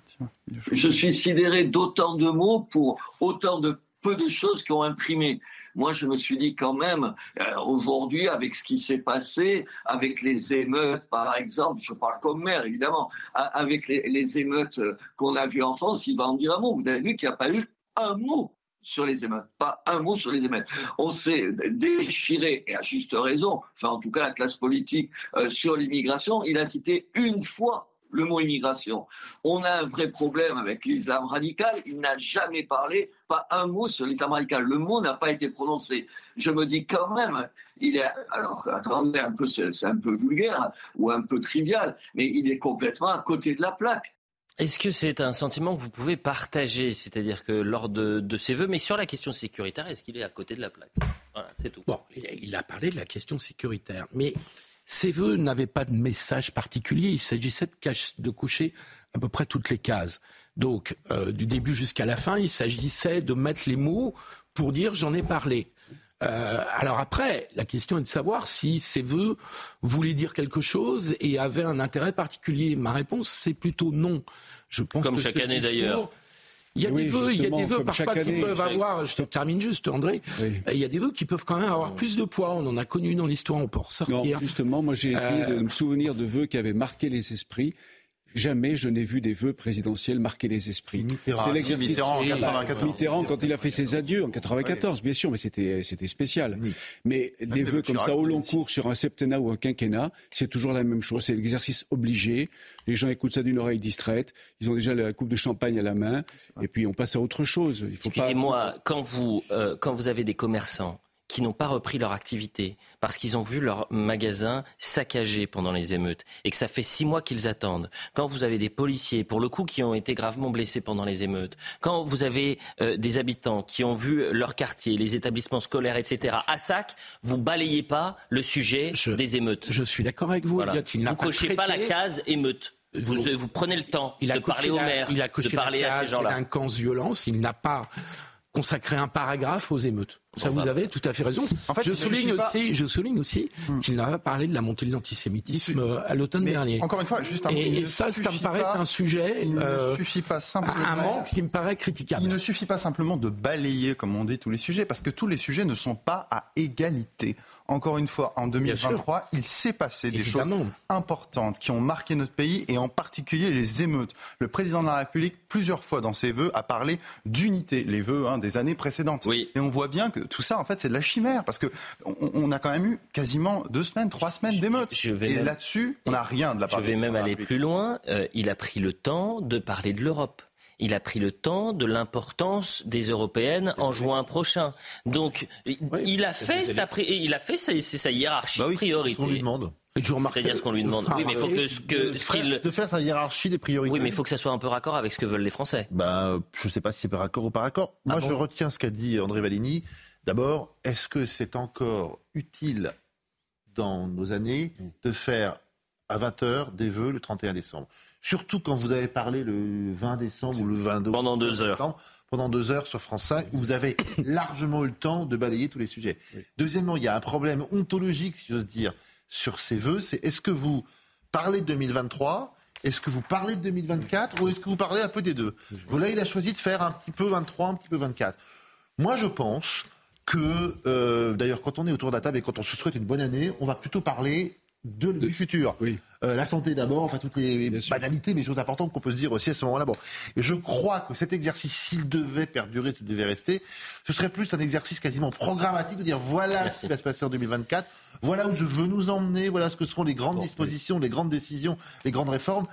Je suis sidéré d'autant de mots pour autant de peu de choses qui ont imprimé. Moi, je me suis dit quand même, euh, aujourd'hui, avec ce qui s'est passé, avec les émeutes, par exemple, je parle comme maire, évidemment, avec les, émeutes qu'on a vues en France, il va en dire un mot. Vous avez vu qu'il n'y a pas eu un mot sur les émeutes, pas un mot sur les émeutes. On s'est déchiré, et à juste raison, enfin en tout cas la classe politique, euh, sur l'immigration. Il a cité une fois le mot immigration. On a un vrai problème avec l'islam radical. Il n'a jamais parlé, pas un mot sur l'islam radical. Le mot n'a pas été prononcé. Je me dis quand même, il est, alors attendez un peu, c'est un peu vulgaire ou un peu trivial, mais il est complètement à côté de la plaque. Est-ce que c'est un sentiment que vous pouvez partager, c'est-à-dire que lors de, de ses voeux, mais sur la question sécuritaire, est-ce qu'il est à côté de la plaque? Voilà, c'est tout. Bon, il a parlé de la question sécuritaire, mais ces vœux n'avaient pas de message particulier. Il s'agissait de, de coucher à peu près toutes les cases. Donc, euh, du début jusqu'à la fin, il s'agissait de mettre les mots pour dire j'en ai parlé. Euh, alors après, la question est de savoir si ces vœux voulaient dire quelque chose et avaient un intérêt particulier. Ma réponse, c'est plutôt non. Je pense Comme chaque année d'ailleurs. Il y a des vœux, il y a des vœux parfois qui peuvent avoir, je te termine juste André, il y a des vœux qui peuvent quand même avoir plus de poids. On en a connu dans l'histoire, on peut ressortir. Non, justement, moi j'ai essayé de euh, me souvenir de vœux qui avaient marqué les esprits. Jamais je n'ai vu des vœux présidentiels marquer les esprits. C'est l'exercice. Mitterrand, Mitterrand, quand il a fait ses adieux en 94, bien sûr, mais c'était c'était spécial. Mais des vœux comme ça au long cours sur un septennat ou un quinquennat, c'est toujours la même chose. C'est l'exercice obligé. Les gens écoutent ça d'une oreille distraite. Ils ont déjà la coupe de champagne à la main, et puis on passe à autre chose. Excusez-moi, quand vous euh, quand vous avez des commerçants qui n'ont pas repris leur activité parce qu'ils ont vu leur magasin saccagé pendant les émeutes et que ça fait six mois qu'ils attendent. Quand vous avez des policiers, pour le coup, qui ont été gravement blessés pendant les émeutes, quand vous avez euh, des habitants qui ont vu leur quartier, les établissements scolaires, etc., à sac, vous balayez pas le sujet des émeutes. Je suis d'accord avec vous. Voilà. Vous ne cochez pas la case émeute. Vous, vous, prenez le temps il de parler au maire, il a de parler à ces gens-là. Délinquance, violence, il n'a pas consacré un paragraphe aux émeutes. Ça, vous avez tout à fait raison. En fait, je, souligne aussi, je souligne aussi hmm. qu'il n'a pas parlé de la montée de l'antisémitisme à l'automne dernier. Encore une fois, juste un Et, et ça, ça me paraît un sujet, il ne euh, suffit pas simplement, un manque qui me paraît critiquable. Il ne suffit pas simplement de balayer, comme on dit, tous les sujets, parce que tous les sujets ne sont pas à égalité encore une fois, en 2023, il s'est passé des choses importantes qui ont marqué notre pays et en particulier les émeutes. Le président de la République, plusieurs fois dans ses vœux, a parlé d'unité, les vœux hein, des années précédentes. Et on voit bien que tout ça, en fait, c'est de la chimère parce que on, a quand même eu quasiment deux semaines, trois semaines d'émeutes. Et là-dessus, on n'a rien de la part Je vais même aller plus loin. Euh, il a pris le temps de parler de l'Europe il a pris le temps de l'importance des européennes en juin prochain. Donc, il, a fait sa, il a fait sa, sa hiérarchie bah de priorité. On lui demande. C'est-à-dire ce qu'on lui demande. Oui, mais il faut que, que de faire sa hiérarchie des priorités. Oui, mais il faut que ça soit un peu raccord avec ce que veulent les Français. Bah, je ne sais pas si c'est par raccord ou par raccord. Ah Moi, je retiens ce qu'a dit André Valigny. D'abord, est-ce que c'est encore utile dans nos années de faire à 20h des vœux le 31 décembre? Surtout quand vous avez parlé le 20 décembre ou le 22 pendant deux heures. pendant deux heures sur France 5, où vous avez largement eu le temps de balayer tous les sujets. Deuxièmement, il y a un problème ontologique, si j'ose dire, sur ces vœux. C'est est-ce que vous parlez de 2023 est-ce que vous parlez de 2024 ou est-ce que vous parlez un peu des deux? Là, il a choisi de faire un petit peu 23, un petit peu 24. Moi, je pense que, euh, d'ailleurs, quand on est autour de la table et quand on se souhaite une bonne année, on va plutôt parler de, du futur. Oui. Euh, la santé d'abord, enfin toutes les banalités, mais choses importantes qu'on peut se dire aussi à ce moment-là. Bon, et je crois que cet exercice, s'il devait perdurer, s'il devait rester, ce serait plus un exercice quasiment programmatique de dire voilà ce qui va se passer en 2024, voilà où je veux nous emmener, voilà ce que seront les grandes dispositions, les grandes décisions, les grandes réformes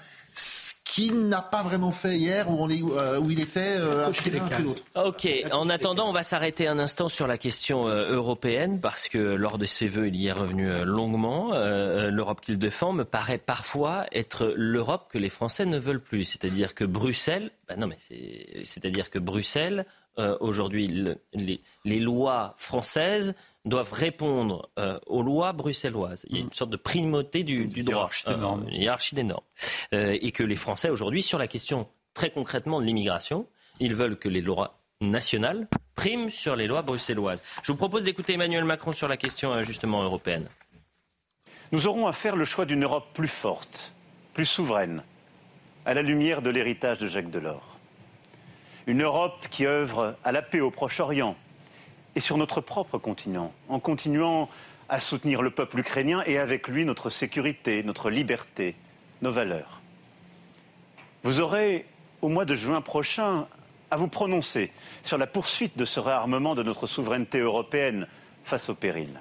qui n'a pas vraiment fait hier où, on euh, où il était euh, Ok, en attendant, on va s'arrêter un instant sur la question euh, européenne parce que lors de ses vœux, il y est revenu euh, longuement. L'Europe qu'il défend me paraît parfois être l'Europe que les Français ne veulent plus. C'est-à-dire que Bruxelles, bah non mais c'est-à-dire que Bruxelles, aujourd'hui, les, les lois françaises doivent répondre euh, aux lois bruxelloises. Il y a une sorte de primauté du, du droit, une hiérarchie des normes. Euh, et que les Français aujourd'hui, sur la question très concrètement de l'immigration, ils veulent que les lois nationales priment sur les lois bruxelloises. Je vous propose d'écouter Emmanuel Macron sur la question euh, justement européenne. Nous aurons à faire le choix d'une Europe plus forte, plus souveraine, à la lumière de l'héritage de Jacques Delors. Une Europe qui œuvre à la paix au Proche-Orient, et sur notre propre continent, en continuant à soutenir le peuple ukrainien et avec lui notre sécurité, notre liberté, nos valeurs. Vous aurez, au mois de juin prochain, à vous prononcer sur la poursuite de ce réarmement de notre souveraineté européenne face au péril.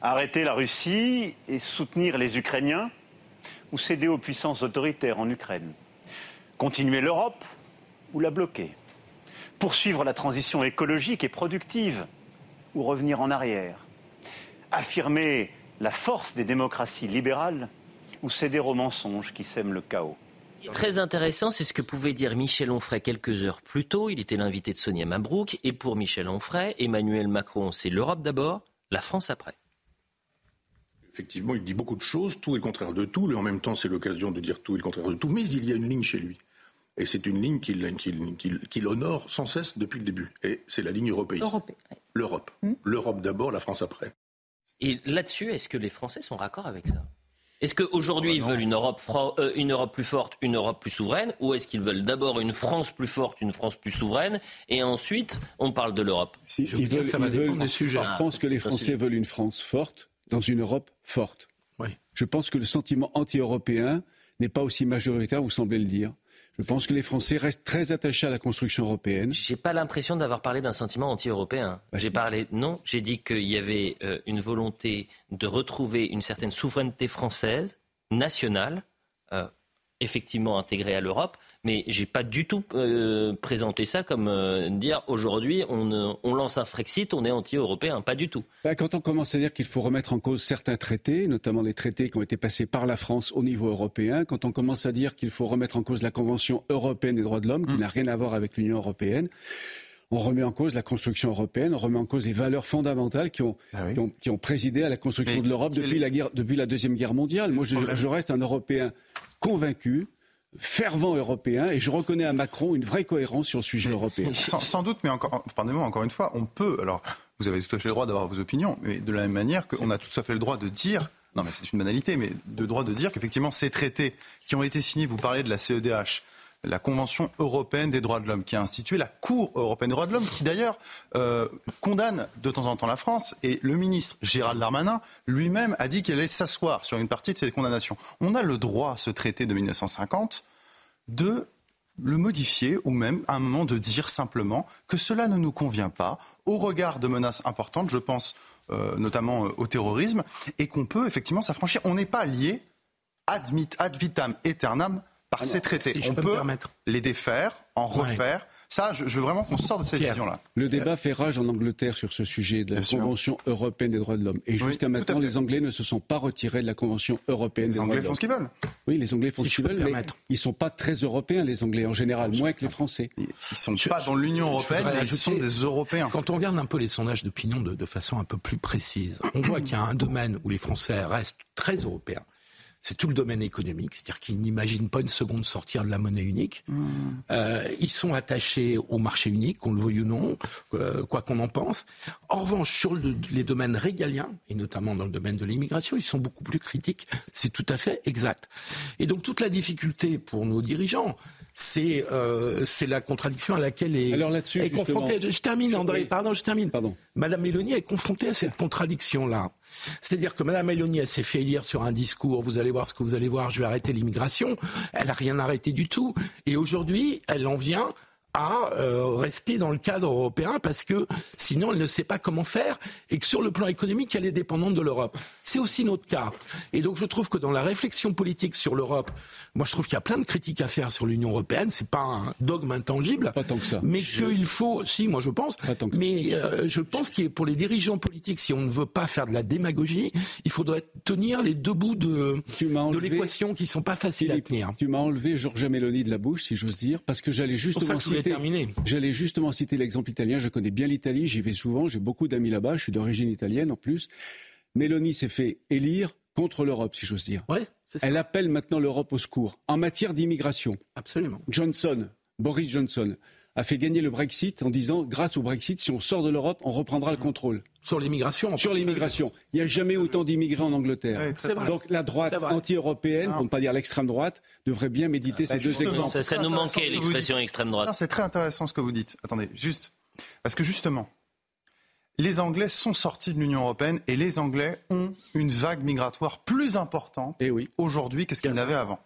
Arrêter la Russie et soutenir les Ukrainiens ou céder aux puissances autoritaires en Ukraine. Continuer l'Europe ou la bloquer poursuivre la transition écologique et productive ou revenir en arrière, affirmer la force des démocraties libérales ou céder aux mensonges qui sèment le chaos. Très intéressant, c'est ce que pouvait dire Michel Onfray quelques heures plus tôt. Il était l'invité de Sonia Mabrouk. Et pour Michel Onfray, Emmanuel Macron, c'est l'Europe d'abord, la France après. Effectivement, il dit beaucoup de choses, tout est le contraire de tout, et en même temps, c'est l'occasion de dire tout est le contraire de tout. Mais il y a une ligne chez lui. Et c'est une ligne qu'il honore sans cesse depuis le début. Et c'est la ligne européiste. L'Europe. Hmm. L'Europe d'abord, la France après. Et là-dessus, est-ce que les Français sont raccord avec ça? Est-ce qu'aujourd'hui, oh, ils veulent une Europe, euh, une Europe plus forte, une Europe plus souveraine? Ou est-ce qu'ils veulent d'abord une France plus forte, une France plus souveraine? Et ensuite, on parle de l'Europe si, ils veulent, ça des sujets. Je pense que les Français veulent une France forte dans une Europe forte. Oui. Je pense que le sentiment anti-européen n'est pas aussi majoritaire, vous semblez le dire. Je pense que les Français restent très attachés à la construction européenne. J'ai pas l'impression d'avoir parlé d'un sentiment anti-européen. Bah, j'ai parlé, non, j'ai dit qu'il y avait euh, une volonté de retrouver une certaine souveraineté française, nationale, euh, effectivement intégrés à l'Europe, mais j'ai pas du tout euh, présenté ça comme euh, dire aujourd'hui on, on, lance un Frexit, on est anti-européen, pas du tout. Bah, quand on commence à dire qu'il faut remettre en cause certains traités, notamment les traités qui ont été passés par la France au niveau européen, quand on commence à dire qu'il faut remettre en cause la Convention européenne des droits de l'homme, qui mmh. n'a rien à voir avec l'Union européenne, on remet en cause la construction européenne, on remet en cause les valeurs fondamentales qui ont, ah qui ont, présidé à la construction de l'Europe depuis, la depuis la Deuxième Guerre mondiale. Moi, je, je reste un Européen convaincu fervent européen et je reconnais à Macron une vraie cohérence sur le sujet européen. Sans, doute, mais encore, pardonnez-moi encore une fois, on peut, alors vous avez tout à fait le droit d'avoir vos opinions, mais de la même manière qu'on a tout à fait le droit de dire, non mais c'est une banalité, mais de droit de dire qu'effectivement ces traités qui ont été signés, vous parlez de la CEDH, la Convention européenne des droits de l'homme, qui a institué la Cour européenne des droits de l'homme, qui d'ailleurs euh, condamne de temps en temps la France. Et le ministre Gérald Darmanin lui-même a dit qu'il allait s'asseoir sur une partie de ces condamnations. On a le droit, ce traité de 1950, de le modifier ou même à un moment de dire simplement que cela ne nous convient pas au regard de menaces importantes, je pense euh, notamment euh, au terrorisme, et qu'on peut effectivement s'affranchir. On n'est pas lié ad, ad vitam aeternam par ces traités. on peut les défaire, en refaire. Ça, je, veux vraiment qu'on sorte de cette vision-là. Le débat fait rage en Angleterre sur ce sujet de la Convention européenne des droits de l'homme. Et jusqu'à maintenant, les Anglais ne se sont pas retirés de la Convention européenne des droits de l'homme. Les Anglais font ce qu'ils veulent. Oui, les Anglais font ce qu'ils veulent, mais ils ne sont pas très européens, les Anglais, en général, moins que les Français. Ils ne sont pas dans l'Union européenne, ils sont des Européens. Quand on regarde un peu les sondages d'opinion de, de façon un peu plus précise, on voit qu'il y a un domaine où les Français restent très européens c'est tout le domaine économique, c'est-à-dire qu'ils n'imaginent pas une seconde sortir de la monnaie unique. Mmh. Euh, ils sont attachés au marché unique, qu'on le veuille ou non, euh, quoi qu'on en pense. En revanche, sur les domaines régaliens, et notamment dans le domaine de l'immigration, ils sont beaucoup plus critiques. C'est tout à fait exact. Et donc toute la difficulté pour nos dirigeants, c'est euh, c'est la contradiction à laquelle est, Alors là-dessus, est confrontée. Je, termine, André. Pardon, je termine. Pardon. Madame Mélanie est confrontée à cette contradiction-là. C'est-à-dire que Madame Mélanie, elle s'est fait élire sur un discours. Vous allez voir ce que vous allez voir. Je vais arrêter l'immigration. Elle n'a rien arrêté du tout. Et aujourd'hui, elle en vient à euh, rester dans le cadre européen parce que sinon elle ne sait pas comment faire et que sur le plan économique elle est dépendante de l'Europe. C'est aussi notre cas. Et donc je trouve que dans la réflexion politique sur l'Europe, moi je trouve qu'il y a plein de critiques à faire sur l'Union européenne. C'est pas un dogme intangible, pas tant que ça. mais qu'il faut, si moi je pense, mais euh, je pense que pour les dirigeants politiques, si on ne veut pas faire de la démagogie, il faudrait tenir les deux bouts de, de l'équation qui sont pas faciles à tenir. Tu m'as enlevé Georges Meloni de la bouche, si j'ose dire, parce que j'allais justement J'allais justement citer l'exemple italien. Je connais bien l'Italie, j'y vais souvent, j'ai beaucoup d'amis là-bas, je suis d'origine italienne en plus. Mélanie s'est fait élire contre l'Europe, si j'ose dire. Ouais, Elle appelle maintenant l'Europe au secours en matière d'immigration. Absolument. Johnson, Boris Johnson, a fait gagner le Brexit en disant grâce au Brexit, si on sort de l'Europe, on reprendra le contrôle. Sur l'immigration Sur l'immigration. Il n'y a jamais autant d'immigrés en Angleterre. Donc la droite anti-européenne, pour ne pas dire l'extrême droite, devrait bien méditer ces deux exemples. Ça, nous manquait l'expression extrême droite. C'est très intéressant ce que vous dites. Attendez, juste. Parce que justement, les Anglais sont sortis de l'Union européenne et les Anglais ont une vague migratoire plus importante eh oui. aujourd'hui que ce qu'ils n'avaient avant.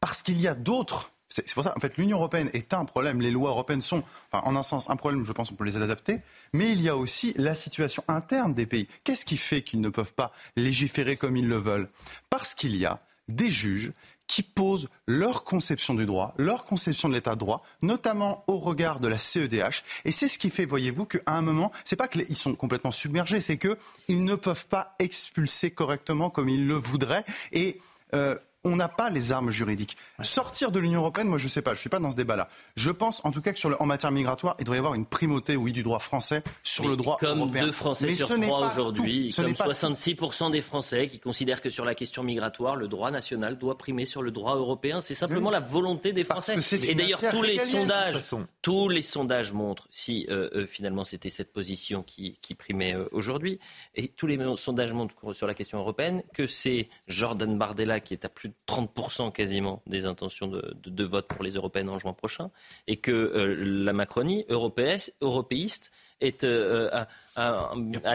Parce qu'il y a d'autres c'est pour ça, en fait, l'Union européenne est un problème. Les lois européennes sont, enfin, en un sens, un problème. Je pense qu'on peut les adapter. Mais il y a aussi la situation interne des pays. Qu'est-ce qui fait qu'ils ne peuvent pas légiférer comme ils le veulent? Parce qu'il y a des juges qui posent leur conception du droit, leur conception de l'état de droit, notamment au regard de la CEDH. Et c'est ce qui fait, voyez-vous, qu'à un moment, c'est pas qu'ils sont complètement submergés, c'est qu'ils ne peuvent pas expulser correctement comme ils le voudraient. Et euh, on n'a pas les armes juridiques. Sortir de l'Union européenne, moi je ne sais pas, je ne suis pas dans ce débat-là. Je pense en tout cas que sur le, en matière migratoire, il doit y avoir une primauté, oui, du droit français sur le droit comme européen. Comme deux Français sur trois aujourd'hui, comme 66% des Français qui considèrent que sur la question migratoire, le droit national doit primer sur le droit européen. C'est simplement la volonté des Français. Et d'ailleurs, tous les sondages, tous les sondages montrent, si euh, euh, finalement c'était cette position qui, primait euh, aujourd'hui, et tous les sondages montrent sur la question européenne que c'est Jordan Bardella qui est à plus de 30% quasiment des intentions de, vote pour les européennes en juin prochain, et que euh, la Macronie européiste est euh, à,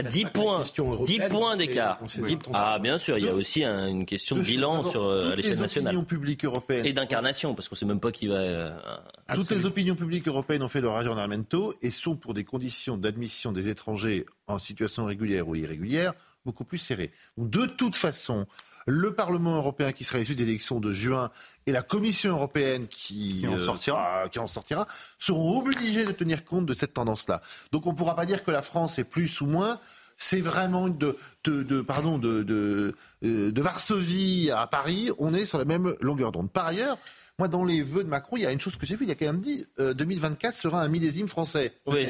10 points, 10 points d'écart. Ah, bien sûr, il y a aussi une question de bilan sur, euh, à l'échelle nationale. Et d'incarnation, parce qu'on ne sait même pas qui va. Toutes les opinions publiques européennes ont fait leur aggiornamento et sont pour des conditions d'admission des étrangers en situation régulière ou irrégulière beaucoup plus serrées. De toute façon, le Parlement européen qui sera issu des élections de juin et la Commission européenne qui, en euh, sortira. ah, qui en sortira seront obligés de tenir compte de cette tendance-là. Donc on ne pourra pas dire que la France est plus ou moins. C'est vraiment de, de, de- pardon de, de, euh, de Varsovie à Paris, on est sur la même longueur d'onde. Par ailleurs, moi dans les vœux de Macron, il y a une chose que j'ai vue, il a quand même dit euh, 2024 sera un millésime français. Oui.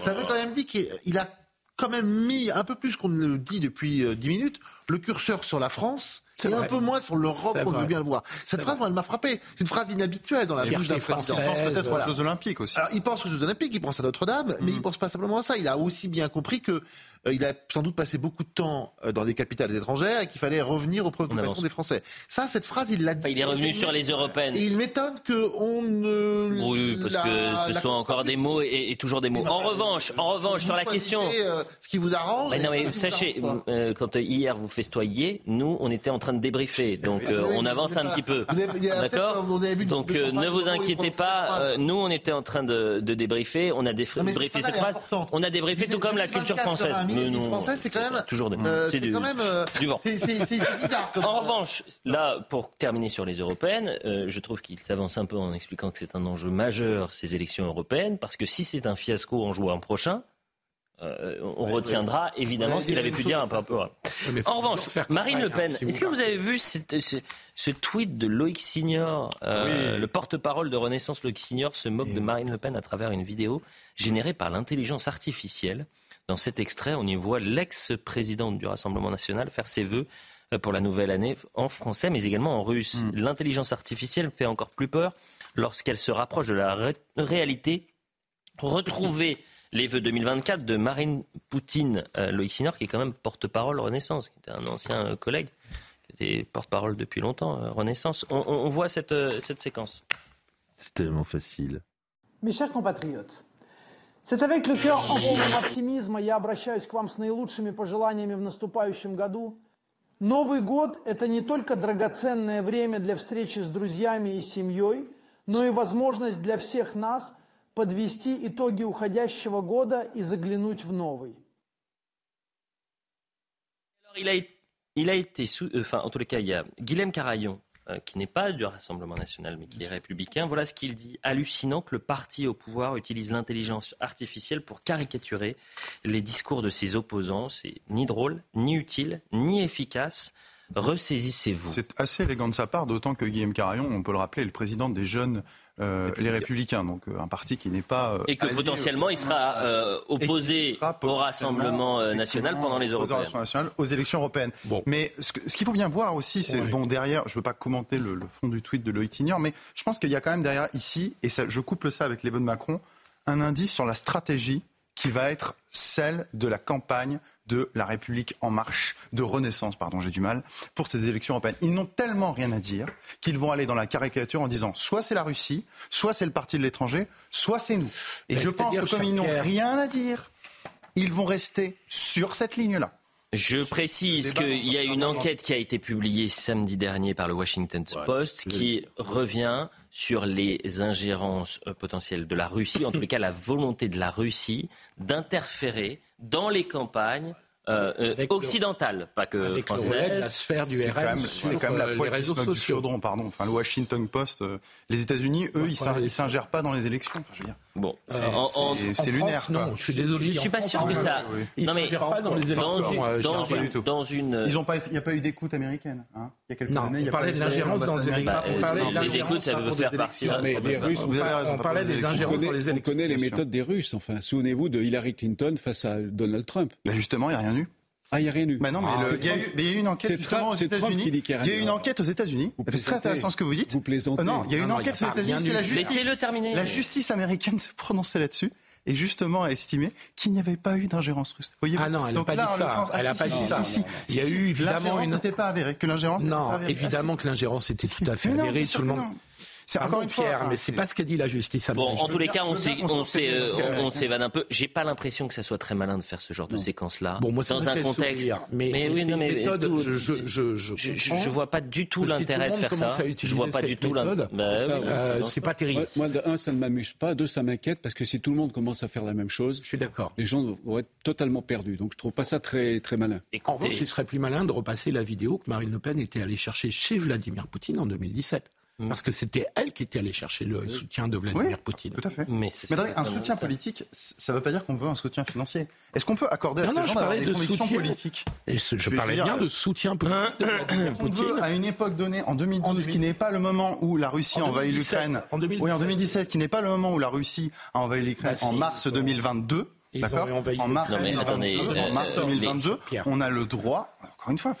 Ça veut quand même dire qu'il a quand même mis un peu plus qu'on ne le dit depuis euh, 10 minutes le curseur sur la France. C'est Et un peu moins sur l'Europe vrai. veut bien le voir. Cette phrase, moi, elle m'a frappé. C'est une phrase inhabituelle dans la bouche d'un française, Il pense peut-être, voilà. Jeux Olympiques aussi. Alors, il pense aux Jeux Olympiques, il pense à Notre-Dame, mais il pense pas simplement à ça. Il a aussi bien compris que il a sans doute passé beaucoup de temps euh, dans des capitales étrangères et qu'il fallait revenir aux préoccupations des Français. Ça, cette phrase, il l'a dit. il est revenu sur les européennes. Et il m'étonne qu'on ne. Oui, parce la- que ce sont encore des mots et, et toujours des mots. En revanche, en revanche, Vous sur la question. euh, ce qui vous arrange. Non, mais vous sachez, euh, quand euh, hier vous festoyiez, nous, on était en train de débriefer. Donc, euh, on avance un petit peu. D'accord Donc, euh, ne vous inquiétez pas. euh, nous, on était en train de, de débriefer. On a débriefé cette phrase. On a débriefé tout comme la 2024 culture française. Non, français, c'est quand même. toujours euh, c'est quand même. euh, du vent. C'est bizarre. Comme En revanche, là, pour terminer sur les européennes, euh, je trouve qu'il s'avance un peu en expliquant que c'est un enjeu majeur, ces élections européennes, parce que si c'est un fiasco en juin prochain, euh, on retiendra évidemment Ouais, ce qu'il avait pu dire un peu. avant. En revanche, Marine Le Pen, hein, si est-ce que vous avez vu cette- ce, ce tweet de Loïc Signor, euh, le porte-parole de Renaissance Loïc Signor se moque de Marine Le Pen à travers une vidéo générée par l'intelligence artificielle. Dans cet extrait, on y voit l'ex-présidente du Rassemblement national faire ses vœux euh, pour la nouvelle année en français, mais également en russe. L'intelligence artificielle fait encore plus peur lorsqu'elle se rapproche de la ré- réalité. Retrouver les vœux 2024 de Marine Poutine, euh, Loïc Signor, qui est quand même porte-parole Renaissance, qui était un ancien euh, collègue, qui était porte-parole depuis longtemps, euh, Renaissance. On, on- on voit cette, euh, cette séquence. C'est tellement facile. Mes chers compatriotes, c'est avec le cœur полном оптимизма я обращаюсь к вам с наилучшими пожеланиями в наступающем году. Новый год – это не только драгоценное время для встречи с друзьями и семьей, но и возможность для всех нас подвести итоги уходящего года и заглянуть в новый. Il a, il a été, sous- euh, enfin, en tous les cas, il y a Guilhem Carayon, qui n'est pas du Rassemblement national, mais qui est républicain. Voilà ce qu'il dit. Hallucinant que le parti au pouvoir utilise l'intelligence artificielle pour caricaturer les discours de ses opposants. C'est ni drôle, ni utile, ni efficace. Ressaisissez-vous. C'est assez élégant de sa part, d'autant que Guillaume Carayon, on peut le rappeler, est le président des jeunes, euh, les Républicains, donc euh, un parti qui n'est pas. euh, Et que potentiellement, il sera euh, opposé sera au Rassemblement national pendant les aux européennes. Aux élections européennes. Mais ce qu'il faut bien voir aussi, c'est bon derrière. Je veux pas commenter le, le fond du tweet de Loïc Signor, mais je pense qu'il y a quand même derrière ici, et ça, je couple ça avec les vœux de Macron, un indice sur la stratégie qui va être celle de la campagne de la République en marche, de Renaissance, pardon, j'ai du mal, pour ces élections européennes. Ils n'ont tellement rien à dire qu'ils vont aller dans la caricature en disant soit c'est la Russie, soit c'est le parti de l'étranger, soit c'est nous. Et Mais je pense que comme ils n'ont rien à dire, ils vont rester sur cette ligne-là. Je précise qu'il y a une enquête qui a été publiée samedi dernier par le Washington Post qui revient sur les ingérences euh, potentielles de la Russie, en tous les cas la volonté de la Russie d'interférer dans les campagnes euh, euh, Avec le- occidentales, pas que avec le françaises. relais de la sphère du RM c'est quand même euh, la les poêle qui réseaux se moque du sociaux. chaudron, pardon. Enfin, le Washington Post, euh, les États-Unis, eux, ils s'in- ils s'ingèrent pas dans les élections. Enfin, je veux dire. Bon, C'est- lunaire. non, quoi. je suis désolé. Je suis pas sûr que ça. oui. Ils Non mais s'ingèrent pas dans les dans élections, une, euh, dans Gérard, pas une, du tout. dans une- Ils ont pas, il n'y a pas eu d'écoute américaine. Hein il y a quelques Non, années, il y on a parlait pas de l'ingérence dans les élections. Bah, On parlait euh, de les écoutes, ça pour faire des partie Mais les Russes, Vous avez raison, on parlait des. On ingérences connaît, dans les on élections. connaît les méthodes des Russes. Enfin, souvenez-vous de Hillary Clinton face à Donald Trump. Bah, justement, il n'y a rien rien eu. Bah non, mais Ah, il y, a Trump- eu- mais il y a eu une enquête justement Trump- aux États-Unis. a Il y a eu une enquête aux États-Unis. C'est très intéressant ce que vous dites. Vous plaisantez. Euh, non, il y a eu une Non, enquête il a aux États-Unis. C'est la justice. Laissez-le terminer. La justice américaine s'est prononcée là-dessus et justement a estimé qu'il n'y avait pas eu d'ingérence russe. Voyez Ah non, elle n'a pas là, dit ça. Elle ah, a si, pas si, dit si, ça. si, si. Il y a Si, eu évidemment une- n'était pas avérée, que l'ingérence n'était Non, évidemment que l'ingérence était tout à fait avérée. Tout le monde. C'est encore une fois, mais c'est pas ce qu'a dit la justice. Bon, en tous les cas, on s'évade un peu. J'ai pas l'impression que ça soit très malin de faire ce genre de séquence-là. Bon, moi, dans un contexte. Mais, oui, non, mais méthode, je, je, je, je, vois pas du tout l'intérêt de faire ça. Je vois pas du tout l'intérêt. Bah c'est pas terrible. Moi, de un, ça ne m'amuse pas. Deux, ça m'inquiète parce que si tout le monde commence à faire la même chose, je suis d'accord. Les gens vont être totalement perdus. Donc, je trouve pas ça très très malin. En revanche, il serait plus malin de repasser la vidéo que Marine Le Pen était allée chercher chez Vladimir Poutine en 2017. Mm. Parce que c'était elle qui était allée chercher le soutien de Vladimir Poutine. Tout à fait. Mais, un soutien politique, ça ne veut pas dire qu'on veut un soutien financier. Est-ce qu'on peut accorder à ces gens d'avoir des convictions politiques Je, parlais bien de soutien politique. on veut, à une époque donnée, en 2012, qui n'est pas le moment où la Russie a envahi l'Ukraine. En 2017. Oui, en 2017, qui n'est pas le moment où la Russie a envahi l'Ukraine bah, en mars 2022. D'accord? En mars 2022, on a le droit, encore une fois,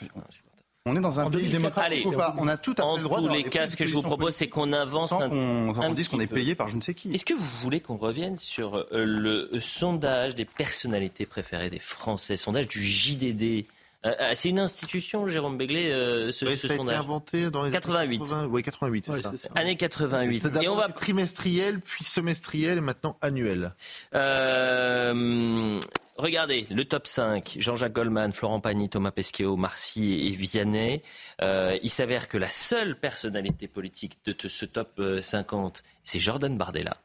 on est dans un pays démocratique ou pas On a tout à fait le droit. En tous les cas, ce que je vous propose, c'est qu'on avance un, on, dise qu'on est payé par je ne sais qui. Est-ce que vous voulez qu'on revienne sur euh, le sondage des personnalités préférées des Français, sondage du JDD euh, euh, c'est une institution, Jérôme Béglé, ce, oui, ça a Été inventé dans les 88. 80, oui, 88, c'est ça. Année 88. et on va trimestriel, puis semestriel, et maintenant annuel. Euh, Regardez, le top 5, Jean-Jacques Goldman, Florent Pagny, Thomas Pesquet, Marcy et Vianney. Euh, il s'avère que la seule personnalité politique de ce top 50, euh, c'est Jordan Bardella.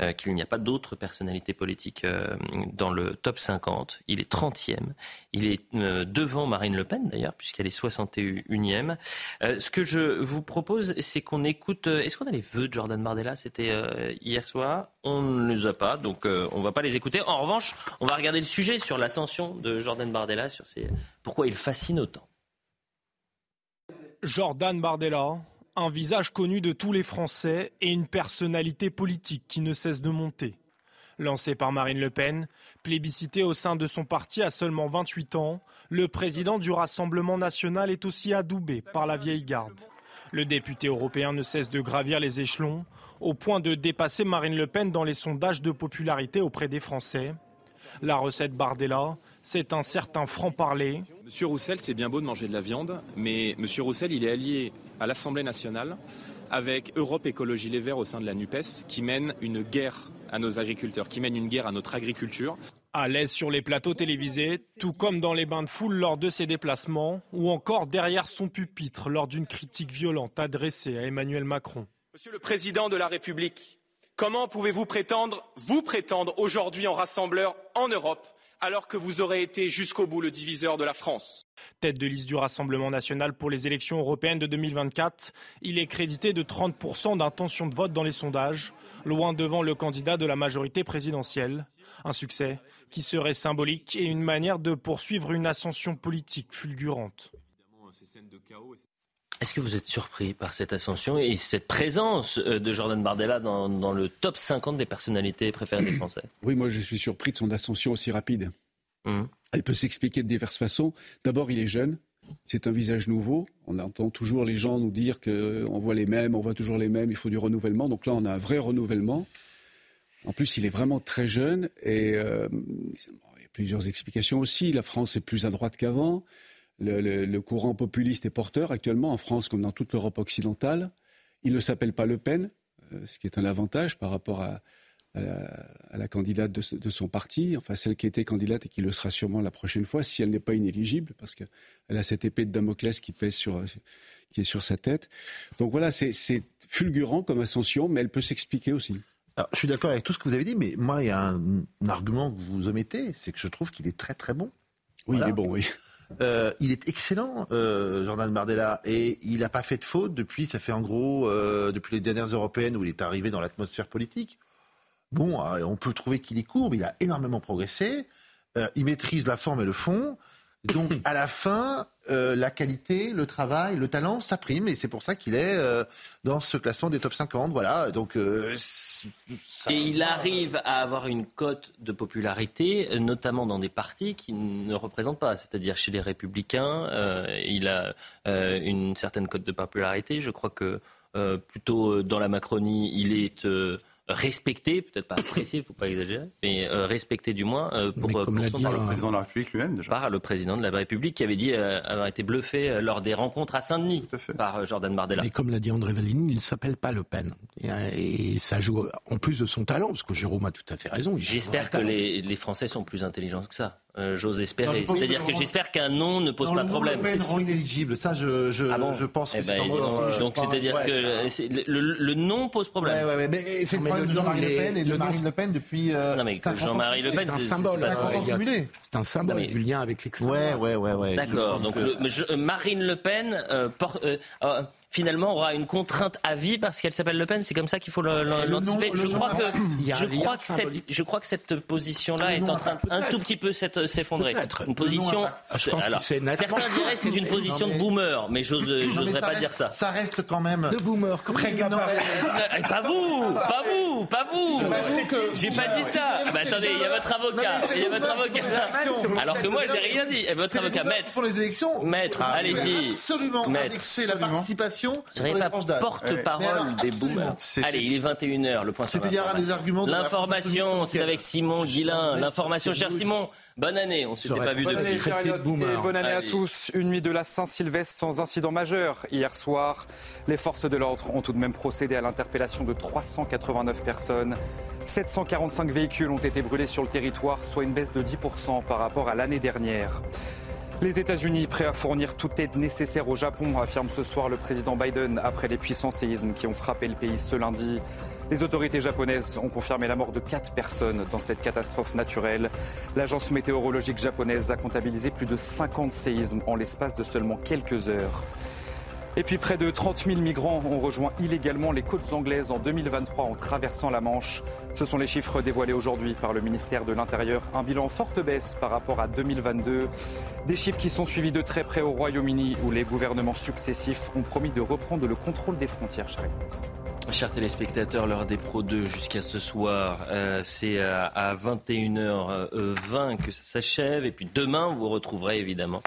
Euh, qu'il n'y a pas d'autres personnalités politiques euh, dans le top 50. Il est 30e. Il est euh, devant Marine Le Pen, d'ailleurs, puisqu'elle est 61e. ce que je vous propose, c'est qu'on écoute. Est-ce qu'on a les vœux de Jordan Bardella? C'était hier soir. On ne les a pas, donc on ne va pas les écouter. En revanche, on va regarder le sujet sur l'ascension de Jordan Bardella, sur pourquoi il fascine autant. Jordan Bardella, un visage connu de tous les Français et une personnalité politique qui ne cesse de monter. Lancé par Marine Le Pen, plébiscité au sein de son parti à seulement 28 ans, le président du Rassemblement national est aussi adoubé par la vieille garde. Le député européen ne cesse de gravir les échelons, au point de dépasser Marine Le Pen dans les sondages de popularité auprès des Français. La recette Bardella, c'est un certain franc-parler. Monsieur Roussel, c'est bien beau de manger de la viande, mais Monsieur Roussel, il est allié à l'Assemblée nationale avec Europe Écologie Les Verts au sein de la NUPES, qui mène une guerre à nos agriculteurs, qui mène une guerre à notre agriculture. À l'aise sur les plateaux télévisés, tout comme dans les bains de foule lors de ses déplacements, ou encore derrière son pupitre lors d'une critique violente adressée à Emmanuel Macron. Monsieur le Président de la République, comment pouvez-vous prétendre, vous prétendre aujourd'hui en rassembleur en Europe alors que vous aurez été jusqu'au bout le diviseur de la France. Tête de liste du Rassemblement national pour les élections européennes de 2024, il est crédité de 30% d'intention de vote dans les sondages, loin devant le candidat de la majorité présidentielle. Un succès qui serait symbolique et une manière de poursuivre une ascension politique fulgurante. Est-ce que vous êtes surpris par cette ascension et cette présence euh, de Jordan Bardella dans, le top 50 des personnalités préférées des Français? Oui, moi je suis surpris de son ascension aussi rapide. Mmh. Elle peut s'expliquer de diverses façons. D'abord, il est jeune. C'est un visage nouveau. On entend toujours les gens nous dire qu'on voit les mêmes, on voit toujours les mêmes, il faut du renouvellement. Donc là, on a un vrai renouvellement. En plus, il est vraiment très jeune et euh, il y a plusieurs explications aussi. La France est plus à droite qu'avant le, courant populiste est porteur actuellement en France comme dans toute l'Europe occidentale. Il ne s'appelle pas Le Pen, euh, ce qui est un avantage par rapport à, la, candidate de, son parti, enfin celle qui était candidate et qui le sera sûrement la prochaine fois, si elle n'est pas inéligible, parce qu'elle a cette épée de Damoclès qui pèse sur, qui est sur sa tête. Donc voilà, c'est fulgurant comme ascension, mais elle peut s'expliquer aussi. je suis d'accord avec tout ce que vous avez dit, mais moi, il y a un, argument que vous omettez, c'est que je trouve qu'il est très très bon. Oui, il est bon, oui. Euh, il est excellent, euh, Jordan Bardella, et il n'a pas fait de faute depuis, ça fait en gros, euh, depuis les dernières européennes où il est arrivé dans l'atmosphère politique. Bon, on peut trouver qu'il est court, mais il a énormément progressé. il maîtrise la forme et le fond. Donc, à la fin, euh, la qualité, le travail, le talent, ça prime. Et c'est pour ça qu'il est euh, dans ce classement des top 50. Voilà. Donc, euh, Et il arrive à avoir une cote de popularité, notamment dans des partis qui ne représentent pas. C'est-à-dire chez les Républicains, il a une certaine cote de popularité. Je crois que plutôt dans la Macronie, il est respecté, peut-être pas apprécié, il ne faut pas exagérer, mais respecté du moins pour, mais comme pour le président de la République lui-même déjà. Par le président de la République qui avait dit avoir été bluffé lors des rencontres à Saint-Denis par Jordan Bardella. Mais comme l'a dit André Vallini, il ne s'appelle pas Le Pen. Et, ça joue en plus de son talent, parce que Jérôme a tout à fait raison. J'espère que les, les Français sont plus intelligents que ça. Euh, j'ose espérer. C'est-à-dire que j'espère qu'un nom ne pose pas de problème. Le Pen rend inéligible. Ça, je, je, ah je pense que eh c'est ben, Donc, donc c'est-à-dire que le, le, nom pose problème. Ouais, ouais, mais c'est le problème de Jean-Marie Le Pen et de Marine Le Pen depuis. Euh, non, mais Jean-Marie Le Pen, c'est un symbole. C'est un symbole du lien avec l'extrême. Ouais, ouais, ouais, ouais. D'accord. Donc Marine Le Pen euh, porte finalement aura une contrainte à vie parce qu'elle s'appelle Le Pen. C'est comme ça qu'il faut l'anticiper. Je, crois que, je, crois que cette, je crois que cette position-là est en train un tout petit peu s'effondrer. Une position. Alors, certains diraient que c'est une position de boomer, mais j'oserais pas dire ça. Ça reste quand même. De boomer, comme eh, Pas vous, pas vous, pas vous. J'ai pas dit ça. Ah bah, attendez, il y a votre avocat. Il y a votre avocat. Alors que moi, j'ai rien dit. Et votre avocat, maître. Pour les élections. Maître, allez-y. Absolument. C'est la participation pas porte-parole des boomers. Allez, il est 21h, le point sur C'est-à-dire des arguments L'information, c'est avec Simon Guillain. L'information, cher Simon, bonne année. On ne s'était pas vu depuis. Bonne année à tous. Une nuit de la Saint-Sylvestre sans incident majeur. Hier soir, les forces de l'ordre ont tout de même procédé à l'interpellation de 389 personnes. 745 véhicules ont été brûlés sur le territoire, soit une baisse de 10% par rapport à l'année dernière. Les États-Unis prêts à fournir toute aide nécessaire au Japon, affirme ce soir le président Biden après les puissants séismes qui ont frappé le pays ce lundi. Les autorités japonaises ont confirmé la mort de quatre personnes dans cette catastrophe naturelle. L'agence météorologique japonaise a comptabilisé plus de 50 séismes en l'espace de seulement quelques heures. Et puis près de 30 000 migrants ont rejoint illégalement les côtes anglaises en 2023 en traversant la Manche. Ce sont les chiffres dévoilés aujourd'hui par le ministère de l'Intérieur. Un bilan forte baisse par rapport à 2022. Des chiffres qui sont suivis de très près au Royaume-Uni où les gouvernements successifs ont promis de reprendre le contrôle des frontières. Chers téléspectateurs, l'heure des Pro 2 jusqu'à ce soir, euh, c'est à 21h20 que ça s'achève. Et puis demain, vous retrouverez évidemment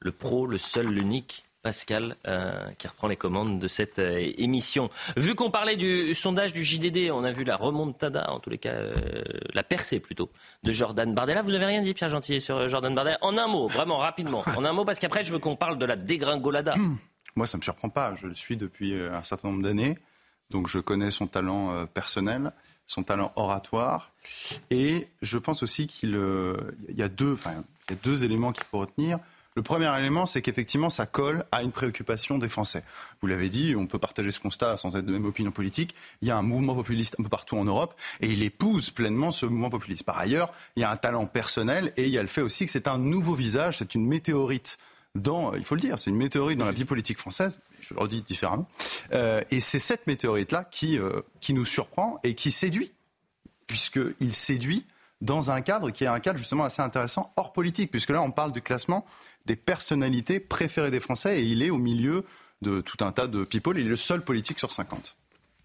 le Pro, le seul, l'unique Pascal euh, qui reprend les commandes de cette euh, émission. Vu qu'on parlait du sondage du JDD, on a vu la remontada, en tous les cas euh, la percée plutôt, de Jordan Bardella. Vous avez rien dit, Pierre Gentil, sur Jordan Bardella? En un mot, vraiment rapidement. En un mot, parce qu'après, je veux qu'on parle de la dégringolada. Moi, ça ne me surprend pas. Je le suis depuis un certain nombre d'années. Donc, je connais son talent personnel, son talent oratoire. Et je pense aussi qu'il y a deux éléments qu'il faut retenir. Le premier élément, c'est qu'effectivement, ça colle à une préoccupation des Français. Vous l'avez dit, on peut partager ce constat sans être de même opinion politique. Il y a un mouvement populiste un peu partout en Europe et il épouse pleinement ce mouvement populiste. Par ailleurs, il y a un talent personnel et il y a le fait aussi que c'est un nouveau visage, c'est une météorite dans, il faut le dire, c'est une météorite dans la vie politique française, je le redis différemment. Euh, et c'est cette météorite-là qui, euh, qui nous surprend et qui séduit, puisqu'il séduit dans un cadre qui est un cadre justement assez intéressant hors politique, puisque là on parle du classement des personnalités préférées des Français et il est au milieu de tout un tas de people. Il est le seul politique sur 50.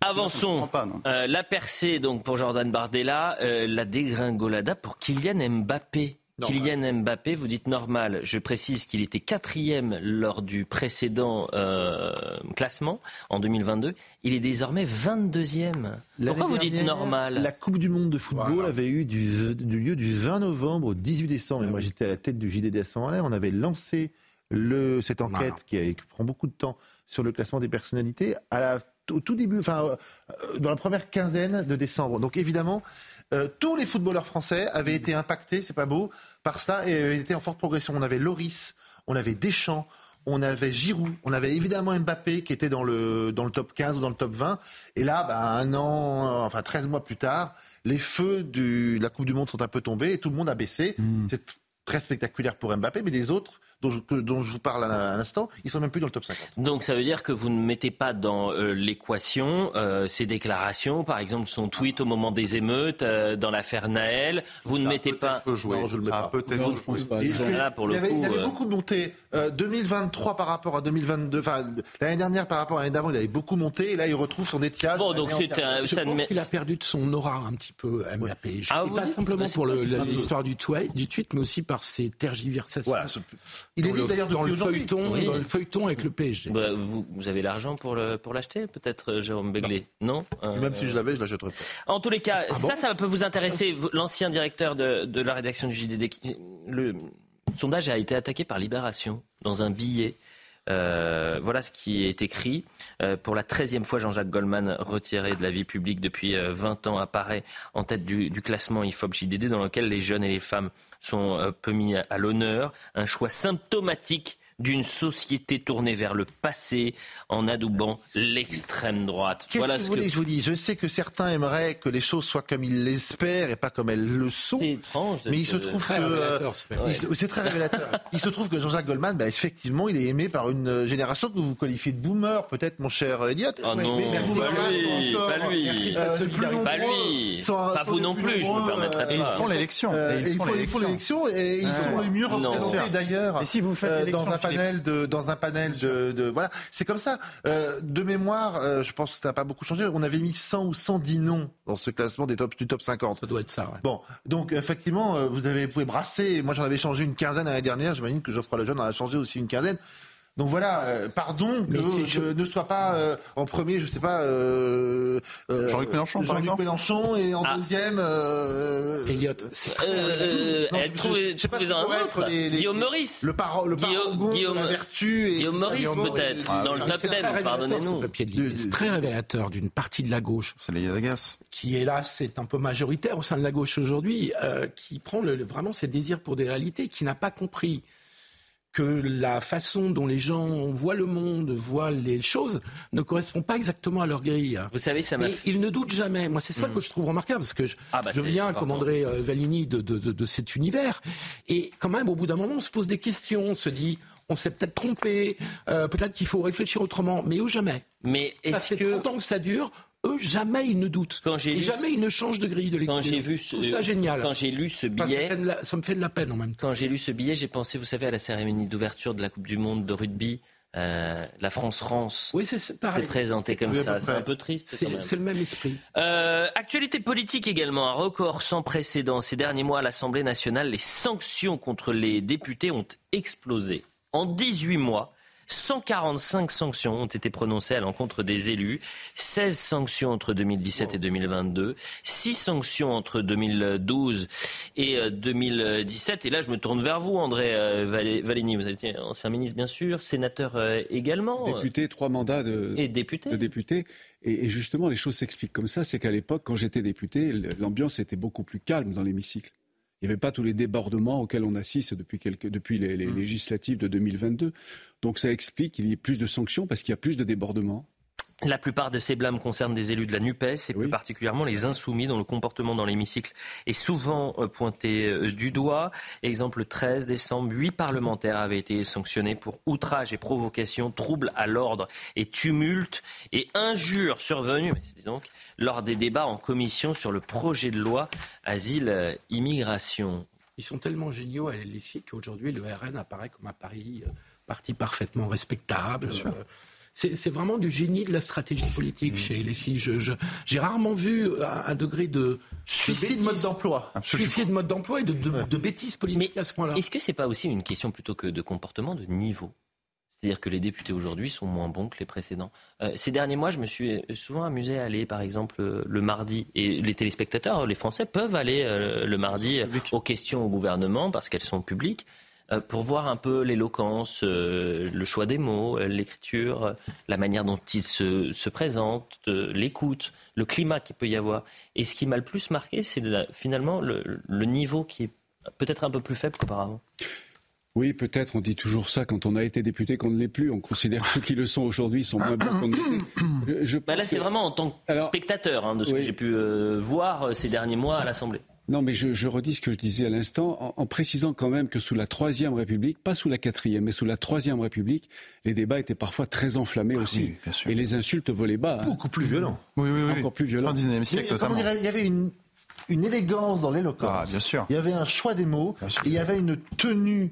Avançons. Euh, la percée donc pour Jordan Bardella, euh, la dégringolada pour Kylian Mbappé. Kylian Mbappé, vous dites normal. Je précise qu'il était quatrième lors du précédent euh, classement en 2022. Il est désormais 22e. Pourquoi vous dites normal? La Coupe du Monde de football avait eu du, lieu du 20 novembre au 18 décembre. Et moi, j'étais à la tête du JDD à ce moment-là. On avait lancé le, cette enquête qui, prend beaucoup de temps sur le classement des personnalités à la, au tout début, enfin, euh, dans la première quinzaine de décembre. Donc évidemment, euh, tous les footballeurs français avaient été impactés, c'est pas beau, par ça et étaient en forte progression. On avait Loris, on avait Deschamps, on avait Giroud, on avait évidemment Mbappé qui était dans le, dans le top 15 ou dans le top 20. Et là, bah, un an, enfin 13 mois plus tard, les feux de la Coupe du Monde sont un peu tombés et tout le monde a baissé. Hmm. C'est très spectaculaire pour Mbappé, mais les autres dont je, dont je vous parle à l'instant, ils sont même plus dans le top 50. Donc ça veut dire que vous ne mettez pas dans euh, l'équation euh, ces déclarations, par exemple son tweet au moment des émeutes, euh, dans l'affaire Naël. Vous ne mettez pas. Jouer. Non, je le mets pas. Peut-être. Non, je pense pas. Il, y avait, coup, il y avait beaucoup de montées. 2023 par rapport à 2022, enfin l'année dernière par rapport à l'année d'avant, il avait beaucoup monté. Et là, il retrouve son étiage. Bon, donc c'est un. Je pense qu'il a perdu de son aura un petit peu, Mbappé. Ah, pas simplement pour l'histoire du, tweet, mais aussi par ses tergiversations. Il est libre d'ailleurs dans le feuilleton, Oui. dans le feuilleton avec le PSG. Bah, vous, vous avez l'argent pour le- pour l'acheter, peut-être, euh, Jérôme Begley Non, Euh, Même si je l'avais, je l'achèterais pas. En tous les cas, Ah ça, ça peut vous intéresser. L'ancien directeur de, de la rédaction du JDD, le sondage a été attaqué par Libération dans un billet. Euh, voilà ce qui est écrit. Euh, pour la treizième fois, Jean-Jacques Goldman, retiré de la vie publique depuis euh, 20 ans, apparaît en tête du, du classement IFOP JDD dans lequel les jeunes et les femmes sont euh, peu mis à l'honneur. Un choix symptomatique d'une société tournée vers le passé en adoubant l'extrême droite. Qu'est-ce Voilà que ce vous voulez que je vous dise Je sais que certains aimeraient que les choses soient comme ils l'espèrent et pas comme elles le sont. C'est étrange. Mais il se trouve Très que euh, c'est très révélateur. il se trouve que Jean-Jacques Goldman, bah, effectivement, il est aimé par une euh, génération que vous qualifiez de boomer, peut-être, mon cher Elliot. Oh non, Mais pas lui, encore, pas lui. Merci euh, plus Pas nombreux lui. sont- Pas sont vous non plus, je me permettrai euh, pas. Ils font l'élection. Euh, ils font, l'élection et ils Ouais. sont les mieux représentés d'ailleurs Et si vous faites euh, l'élection, dans un panel de dans un panel de, de- voilà. C'est comme ça. Euh, de mémoire euh, je pense que ça n'a pas beaucoup changé. On avait mis 100 ou 110 noms dans ce classement des top, du top 50 Ça doit être ça. ouais. bon donc effectivement euh, vous avez vous pouvez brasser. Moi j'en avais changé une quinzaine l'année dernière. J'imagine que Geoffroy Lejeune en a changé aussi une quinzaine donc voilà, euh, pardon que Mais c'est- je ne sois pas euh, en premier, je sais pas, euh, euh, Jean-Luc Mélenchon, par Jean-Luc exemple Mélenchon, et en Ah. deuxième, euh, Elliot, c'est Euh, euh, Non, eh, je- sais pas un autre. être les- les- Guillaume Meurice. le, paro, le Guillaume- parangon Guillaume- de la vertu. Et, Guillaume Guillaume- peut-être, Ah, dans le top c'est 10, très révélateur, pardonnez-nous. C'est très révélateur d'une partie de la gauche C'est les qui, hélas, est un peu majoritaire au sein de la gauche aujourd'hui, euh, qui prend le- vraiment ses désirs pour des réalités, qui n'a pas compris que la façon dont les gens voient le monde, voient les choses, ne correspond pas exactement à leur grille. Vous savez, ça m'a Mais ils ne doutent jamais. Moi, c'est ça que je trouve remarquable, parce que je, Ah bah je viens, comme André euh, Valigny, de, de, de, de cet univers. Et quand même, au bout d'un moment, on se pose des questions, on se dit, on s'est peut-être trompé, euh, peut-être qu'il faut réfléchir autrement, mais eux, jamais. Mais Ça est-ce fait que 30 ans que ça dure. Eux, jamais ils ne doutent. Quand et jamais ils ne changent de grille de lecture. quand j'ai vu ce, ça génial. quand j'ai lu ce Enfin, ça, billet, la- ça me fait de la peine en même temps. quand j'ai lu ce billet, j'ai pensé, vous savez, à la cérémonie d'ouverture de la Coupe du Monde de rugby, euh, la France-France. Oui, c'est c'est pareil. C'est présenté comme Oui, ça, c'est un peu triste. c'est le même esprit. Euh, actualité politique également, un record sans précédent. Ces derniers mois à l'Assemblée nationale, les sanctions contre les députés ont explosé. En 18 mois, 145 sanctions ont été prononcées à l'encontre des élus, 16 sanctions entre 2017 et 2022, 6 sanctions entre 2012 et euh, 2017. Et là, je me tourne vers vous, André euh, Valigny. Vous êtes ancien ministre, bien sûr, sénateur euh, également, euh, Député, trois mandats de, et député. de député. Et justement, les choses s'expliquent comme ça. C'est qu'à l'époque, quand j'étais député, l'ambiance était beaucoup plus calme dans l'hémicycle. Il n'y avait pas tous les débordements auxquels on assiste depuis, quelques, depuis les, les législatives de 2022. Donc ça explique qu'il y ait plus de sanctions parce qu'il y a plus de débordements. La plupart de ces blâmes concernent des élus de la NUPES et plus particulièrement les insoumis dont le comportement dans l'hémicycle est souvent euh, pointé euh, du doigt. Exemple 13 décembre, huit parlementaires avaient été sanctionnés pour outrage et provocation, trouble à l'ordre et tumulte et injures survenues mais donc, lors des débats en commission sur le projet de loi asile-immigration. Ils sont tellement géniaux à LFI qu'aujourd'hui, le RN apparaît comme un pari, euh, parti parfaitement respectable. Euh, C'est vraiment du génie de la stratégie politique Mmh. chez. Je- je- J'ai rarement vu un, un degré de Suicide de mode d'emploi. Suicide mode d'emploi et de, de, de bêtises politiques à ce point-là. Est-ce que c'est pas aussi une question plutôt que de comportement, de niveau? C'est-à-dire que les députés aujourd'hui sont moins bons que les précédents. Euh, ces derniers mois, je me suis souvent amusé à aller, par exemple, euh, le mardi. Et les téléspectateurs, les Français, peuvent aller euh, le mardi euh, aux questions au gouvernement parce qu'elles sont publiques. Euh, pour voir un peu l'éloquence, euh, le choix des mots, euh, l'écriture, la manière dont ils se, se présentent, euh, l'écoute, le climat qu'il peut y avoir. Et ce qui m'a le plus marqué, c'est finalement le, le niveau qui est peut-être un peu plus faible qu'auparavant. Oui, peut-être, on dit toujours ça quand on a été député qu'on ne l'est plus. On considère que ceux qui le sont aujourd'hui sont moins bons qu'on ne l'était. Bah là, c'est que- vraiment en tant que Alors- spectateur hein, de ce que j'ai pu euh, voir ces derniers mois à l'Assemblée. Non, mais je, je redis ce que je disais à l'instant, en, en précisant quand même que sous la Troisième République, pas sous la Quatrième, mais sous la Troisième République, les débats étaient parfois très enflammés aussi. bien sûr. Et les insultes volaient bas. hein. Beaucoup plus violent. Oui, oui, oui. Encore plus violents. Fin 19e Mais siècle, notamment. il y avait une, une élégance dans l'éloquence. Ah, bien sûr. Il y avait un choix des mots. Et il y avait une tenue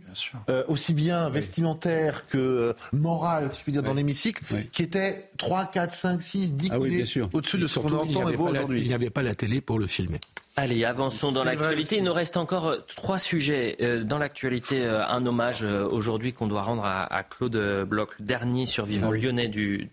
euh, aussi bien vestimentaire que euh, morale, si je puis dire, dans l'hémicycle, Oui. qui était 3, 4, 5, 6, 10 Ah au-dessus de ce qu'on surtout, il n'y entend et avait, voit pas la- aujourd'hui. il n'y avait pas la télé pour le filmer. Allez, avançons dans l'actualité. Il nous reste encore euh, trois sujets. Dans l'actualité, un hommage aujourd'hui qu'on doit rendre à, Claude Bloch, le dernier survivant lyonnais du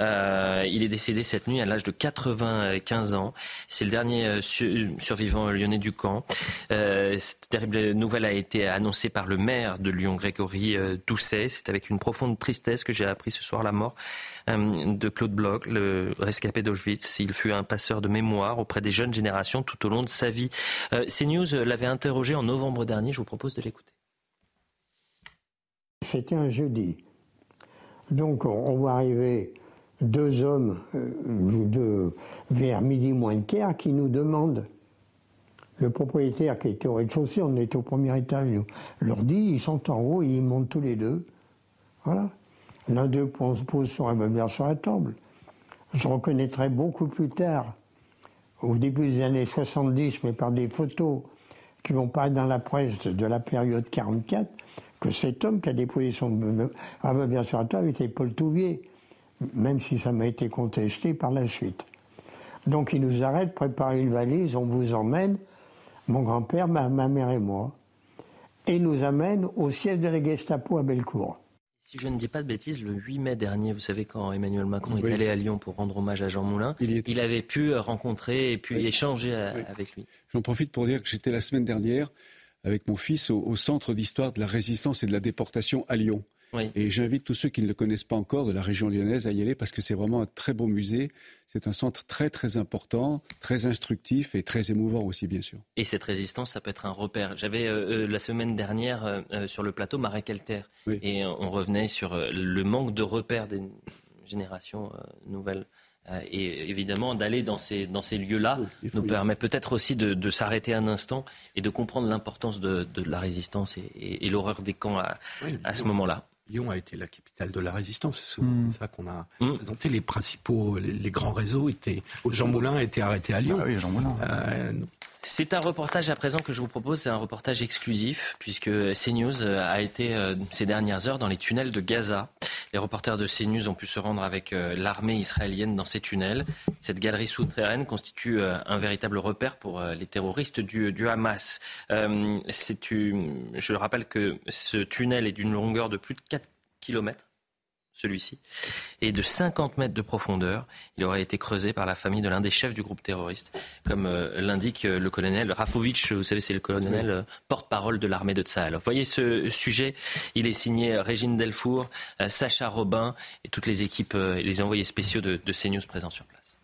d'Auschwitz. il est décédé cette nuit à l'âge de 95 ans. C'est le dernier survivant lyonnais du camp. cette terrible nouvelle a été annoncée par le maire de Lyon, Grégory Doucet. C'est avec une profonde tristesse que j'ai appris ce soir la mort euh, de Claude Bloch, le rescapé d'Auschwitz. Il fut un passeur de mémoire auprès des jeunes générations tout au long de sa vie. Euh, CNews l'avait interrogé en novembre dernier. Je vous propose de l'écouter. C'était un jeudi. Donc on voit arriver deux hommes euh, vers midi moins de quart qui nous demandent. Le propriétaire qui était au rez-de-chaussée, on était au premier étage, nous leur dit, ils sont en haut, ils montent tous les deux. Voilà. L'un d'eux pose son revolver sur la table. Je reconnaîtrai beaucoup plus tard, au début des années 70, mais par des photos qui vont pas dans la presse de la période 44, que cet homme qui a déposé son revolver sur la table était Paul Touvier, même si ça m'a été contesté par la suite. Donc il nous arrête, prépare une valise, on vous emmène, mon grand-père, ma, ma mère et moi, et nous amène au siège de la Gestapo à Bellecour. Si je ne dis pas de bêtises, le 8 mai dernier, vous savez, quand Emmanuel Macron est allé à Lyon pour rendre hommage à Jean Moulin, il, avait pu rencontrer et puis échanger avec lui. J'en profite pour dire que j'étais la semaine dernière avec mon fils au Centre d'histoire de la résistance et de la déportation à Lyon. Et j'invite tous ceux qui ne le connaissent pas encore de la région lyonnaise à y aller parce que c'est vraiment un très beau musée. C'est un centre très très important, très instructif et très émouvant aussi bien sûr. Et cette résistance, ça peut être un repère. J'avais euh, euh, la semaine dernière euh, sur le plateau Marek Alter et on revenait sur le manque de repères des générations nouvelles. Et évidemment, d'aller dans ces, dans ces lieux-là nous permet peut-être aussi de, s'arrêter un instant et de comprendre l'importance de, la résistance et, l'horreur des camps à, à ce moment-là. Lyon a été la capitale de la résistance. C'est mm. ça qu'on a mm. présenté. Les principaux, les, grands réseaux étaient. Jean Moulin a été arrêté à Lyon. Ah oui, Jean Moulin. Euh, c'est un reportage à présent que je vous propose, c'est un reportage exclusif puisque CNews a été euh, ces dernières heures dans les tunnels de Gaza. Les reporters de CNews ont pu se rendre avec euh, l'armée israélienne dans ces tunnels. Cette galerie souterraine constitue euh, un véritable repère pour les terroristes du, du Hamas. je rappelle que ce tunnel est d'une longueur de plus de 4 kilomètres celui-ci, et de 50 mètres de profondeur. Il aurait été creusé par la famille de l'un des chefs du groupe terroriste, comme euh, l'indique euh, le colonel Rafovitch, vous savez, c'est le colonel euh, porte-parole de l'armée de Tsahal. Vous voyez ce sujet, il est signé Régine Delfour, Sacha Robin et toutes les équipes et les envoyés spéciaux de, de CNews présents sur place.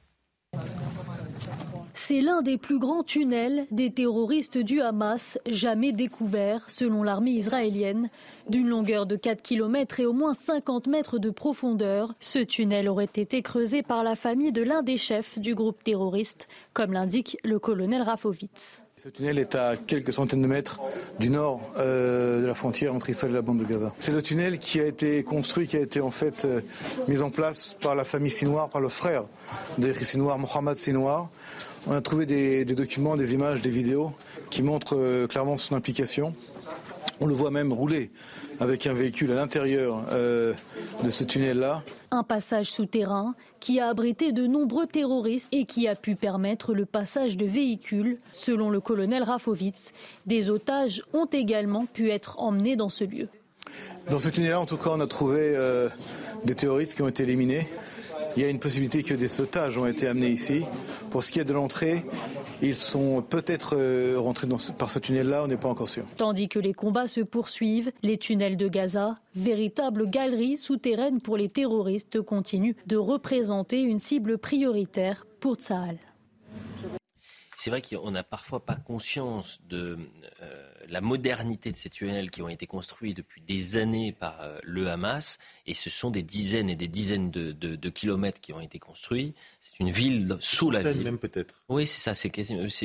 C'est l'un des plus grands tunnels des terroristes du Hamas jamais découvert, selon l'armée israélienne. D'une longueur de 4 km et au moins 50 mètres de profondeur, ce tunnel aurait été creusé par la famille de l'un des chefs du groupe terroriste, comme l'indique le colonel Rafovitz. Ce tunnel est à quelques centaines de mètres du nord euh, de la frontière entre Israël et la bande de Gaza. C'est le tunnel qui a été construit, qui a été en fait euh, mis en place par la famille Sinoir, par le frère de Sinoir, Mohamed Sinoir, on a trouvé des, documents, des images, des vidéos qui montrent euh, clairement son implication. On le voit même rouler avec un véhicule à l'intérieur euh, de ce tunnel-là. Un passage souterrain qui a abrité de nombreux terroristes et qui a pu permettre le passage de véhicules. Selon le colonel Rafovitz, des otages ont également pu être emmenés dans ce lieu. Dans ce tunnel-là, en tout cas, on a trouvé euh, des terroristes qui ont été éliminés. Il y a une possibilité que des sautages ont été amenés ici. Pour ce qui est de l'entrée, ils sont peut-être euh, rentrés par ce tunnel-là, on n'est pas encore sûr. Tandis que les combats se poursuivent, les tunnels de Gaza, véritable galerie souterraine pour les terroristes, continuent de représenter une cible prioritaire pour Tsahal. C'est vrai qu'on n'a parfois pas conscience de euh, la modernité de ces tunnels qui ont été construits depuis des années par euh, le Hamas, et ce sont des dizaines et des dizaines de, kilomètres qui ont été construits. C'est une ville sous la ville. même peut-être. Oui, c'est ça. C'est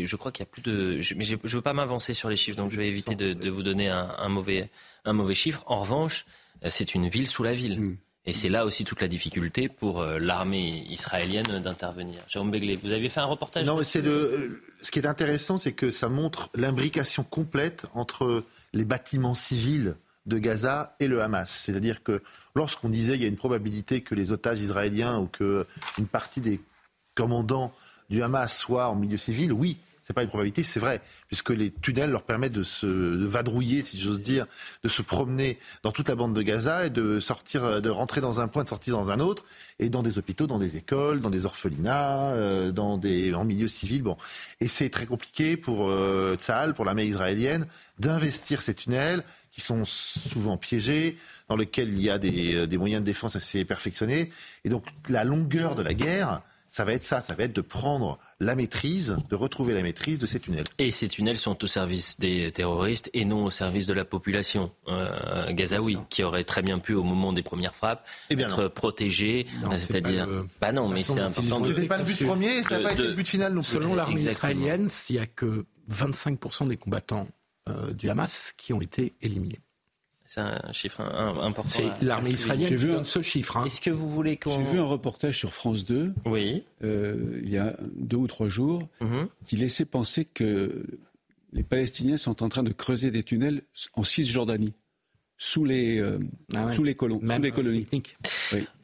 je crois qu'il y a plus de. Je, mais je ne veux pas m'avancer sur les chiffres, donc je vais éviter de, vous donner un, mauvais, un mauvais chiffre. En revanche, euh, c'est une ville sous la ville. Hmm. Et c'est là aussi toute la difficulté pour euh, l'armée israélienne d'intervenir. Jérôme Begley, vous avez fait un reportage Non, mais c'est le. Ce qui est intéressant, c'est que ça montre l'imbrication complète entre les bâtiments civils de Gaza et le Hamas. C'est-à-dire que lorsqu'on disait qu'il y a une probabilité que les otages israéliens ou qu'une partie des commandants du Hamas soient en milieu civil, oui, c'est pas une probabilité, c'est vrai, puisque les tunnels leur permettent de se vadrouiller, si j'ose dire, de se promener dans toute la bande de Gaza et de sortir, de rentrer dans un point, de sortir dans un autre, et dans des hôpitaux, dans des écoles, dans des orphelinats, euh, dans des en milieu civil. Bon, et c'est très compliqué pour euh, Tzahal, pour l'armée israélienne, d'investir ces tunnels qui sont souvent piégés, dans lesquels il y a des, euh, des moyens de défense assez perfectionnés, et donc la longueur de la guerre ça va être ça, ça va être de prendre la maîtrise, de retrouver la maîtrise de ces tunnels. Et ces tunnels sont au service des terroristes et non au service de la population euh, gazaoui, qui aurait très bien pu, au moment des premières frappes, eh être protégée. C'est-à-dire, bah non, mais c'est important. C'était pas le but premier, ça n'a pas été le but final non plus. Selon l'armée israélienne, il n'y a que 25% des combattants euh, du Hamas qui ont été éliminés. C'est un chiffre important. C'est l'armée israélienne J'ai vu un seul chiffre. Hein. Est-ce que vous voulez qu'on... J'ai vu un reportage sur France 2, oui. Euh, il y a deux ou trois jours, mhm. qui laissait penser que les Palestiniens sont en train de creuser des tunnels en Cisjordanie sous les, euh, ah sous les, colons, sous les colonies.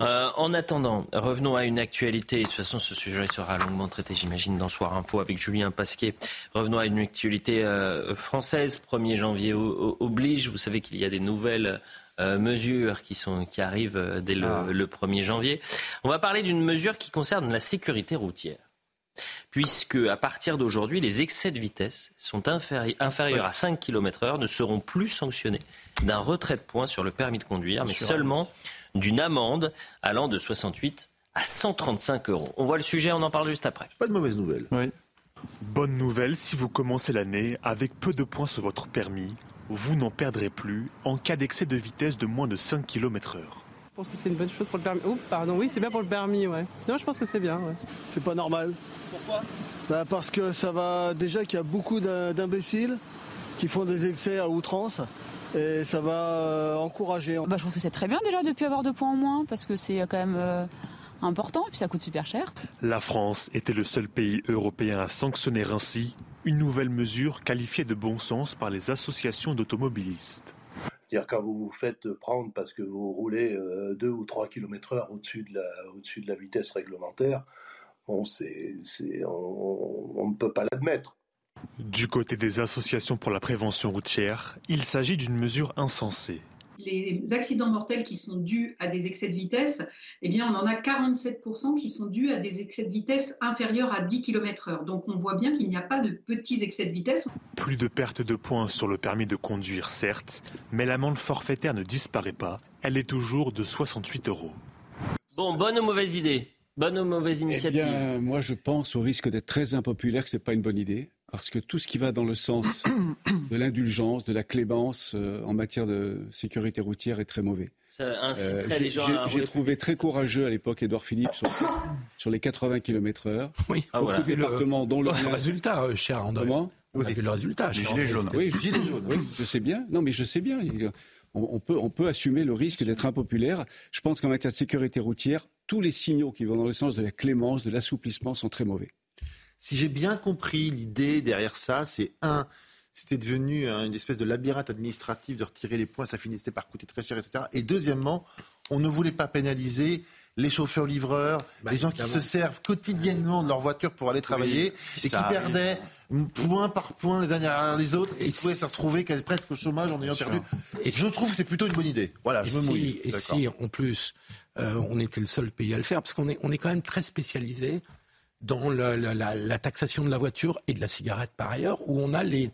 Euh, en attendant, revenons à une actualité. De toute façon, ce sujet sera longuement traité, j'imagine, dans Soir Info avec Julien Pasquet. Revenons à une actualité euh, française. 1er janvier oblige. Vous savez qu'il y a des nouvelles mesures qui, sont, qui arrivent dès le, ah. le 1er janvier. On va parler d'une mesure qui concerne la sécurité routière puisque à partir d'aujourd'hui, les excès de vitesse sont inférieurs à 5 km heure ne seront plus sanctionnés d'un retrait de points sur le permis de conduire, mais seulement d'une amende allant de 68 à 135 euros. On voit le sujet, on en parle juste après. Pas de mauvaise nouvelle. Bonne nouvelle, si vous commencez l'année avec peu de points sur votre permis, vous n'en perdrez plus en cas d'excès de vitesse de moins de 5 km heure. Je pense que c'est une bonne chose pour le permis. Oh, pardon, oui, c'est bien pour le permis, ouais. Non, je pense que c'est bien, ouais. C'est pas normal. Pourquoi? Bah Parce que ça va déjà qu'il y a beaucoup d'imbéciles qui font des excès à outrance et ça va euh, encourager. Bah, je trouve que c'est très bien déjà de plus avoir deux points en moins parce que c'est quand même euh, important et puis ça coûte super cher. La France était le seul pays européen à sanctionner ainsi une nouvelle mesure qualifiée de bon sens par les associations d'automobilistes. C'est-à-dire quand vous vous faites prendre parce que vous roulez 2 euh, ou 3 km heure au-dessus de, la, au-dessus de la vitesse réglementaire, bon, c'est, on, ne peut pas l'admettre. Du côté des associations pour la prévention routière, il s'agit d'une mesure insensée les accidents mortels qui sont dus à des excès de vitesse, eh bien, on en a 47% qui sont dus à des excès de vitesse inférieurs à 10 km/h. Donc, on voit bien qu'il n'y a pas de petits excès de vitesse. Plus de perte de points sur le permis de conduire, certes, mais l'amende forfaitaire ne disparaît pas. Elle est toujours de 68 euros. Bon, bonne ou mauvaise idée? Bonne ou mauvaise initiative eh bien, moi, je pense au risque d'être très impopulaire que ce n'est pas une bonne idée parce que tout ce qui va dans le sens de l'indulgence, de la clémence euh, en matière de sécurité routière est très mauvais. Euh, j'ai trouvé très courageux à l'époque Édouard Philippe sur, les 80 km/h. Oui, ah, voilà. départements dont le, résultat, euh, cher André. On a vu le résultat. Gilets jaunes. Oui, je, oui, je sais bien. Non, mais je sais bien. On, peut, on peut assumer le risque d'être impopulaire. Je pense qu'en matière de sécurité routière, tous les signaux qui vont dans le sens de la clémence, de l'assouplissement sont très mauvais. Si j'ai bien compris l'idée derrière ça, c'est un, c'était devenu une espèce de labyrinthe administratif de retirer les points, ça finissait par coûter très cher, etc. Et deuxièmement, on ne voulait pas pénaliser les chauffeurs-livreurs, bah, les gens qui se servent quotidiennement de leur voiture pour aller travailler et qui perdaient point par point les dernières les autres et qui pouvaient se retrouver presque au chômage en ayant perdu. Et je trouve que c'est plutôt une bonne idée. Voilà, et je me si, Et si, en plus, euh, on était le seul pays à le faire, parce qu'on est, on est quand même très spécialisé dans la, taxation de la voiture et de la cigarette par ailleurs, où on a les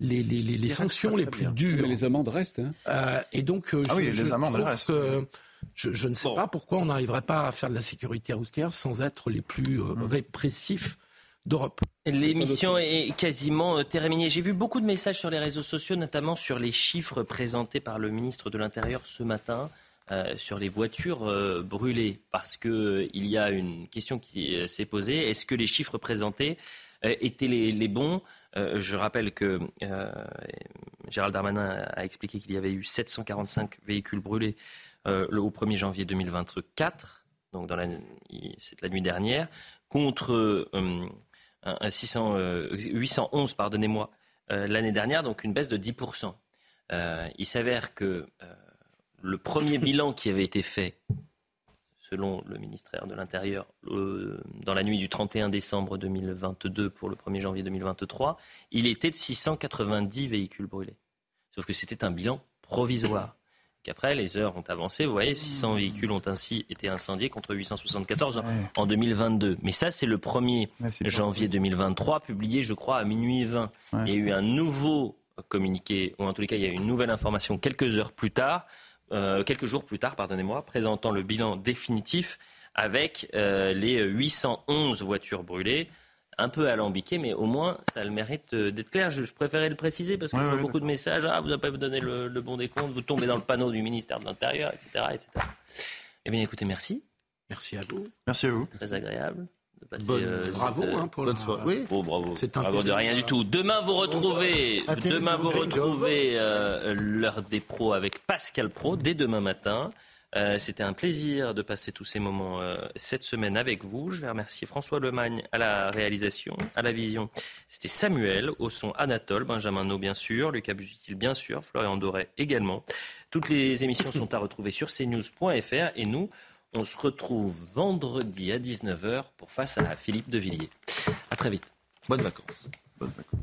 les, les, les, sanctions les plus dures. Mais les amendes restent. Hein. Euh, et donc, euh, ah je, les amendes restent. je, ne sais pas pourquoi on n'arriverait pas à faire de la sécurité routière sans être les plus euh, mmh. répressifs d'Europe. L'émission est quasiment terminée. J'ai vu beaucoup de messages sur les réseaux sociaux, notamment sur les chiffres présentés par le ministre de l'Intérieur ce matin. Euh, sur les voitures euh, brûlées, parce qu'il euh, il y a une question qui s'est posée. Est-ce que les chiffres présentés étaient les, bons? Je rappelle que Gérald Darmanin a expliqué qu'il y avait eu 745 véhicules brûlés au 1er janvier 2024, donc dans la, c'est la nuit dernière, contre 600, 811 pardonnez-moi, l'année dernière, donc une baisse de 10%. il s'avère que le premier bilan qui avait été fait, selon le ministère de l'Intérieur, dans la nuit du 31 décembre 2022 pour le 1er janvier 2023, il était de 690 véhicules brûlés. Sauf que c'était un bilan provisoire. Qu'après, les heures ont avancé. Vous voyez, 600 véhicules ont ainsi été incendiés contre 874 en 2022. Mais ça, c'est le 1er janvier 2023, publié, je crois, à minuit 20. Il y a eu un nouveau communiqué, ou en tous les cas, il y a eu une nouvelle information quelques heures plus tard, euh, quelques jours plus tard, pardonnez-moi, présentant le bilan définitif avec euh, les 811 voitures brûlées un peu alambiqué, mais au moins ça a le mérite euh, d'être clair. Je, préférais le préciser parce qu'il y a beaucoup de messages. Ah, vous n'avez pas donné le, le, bon décompte, vous tombez dans le panneau du ministère de l'Intérieur, etc., etc. Eh bien, écoutez, merci. Merci à vous. Merci à vous. Très agréable. De passer, euh, bravo hein, pour bonne soirée. Oui. Oh, bravo. C'est bravo de rien du tout. Demain vous retrouvez, demain vous retrouvez euh, l'heure des pros avec Pascal Pro dès demain matin. Euh, c'était un plaisir de passer tous ces moments euh, cette semaine avec vous. Je vais remercier François Lemagne à la réalisation, à la vision. C'était Samuel, au son Anatole, Benjamin No bien sûr, Lucas Busutil bien sûr, Florian Doré également. Toutes les émissions sont à retrouver sur cnews.fr et nous, on se retrouve vendredi à 19h pour face à Philippe de Villiers. À très vite. Bonnes vacances. Bonnes vacances.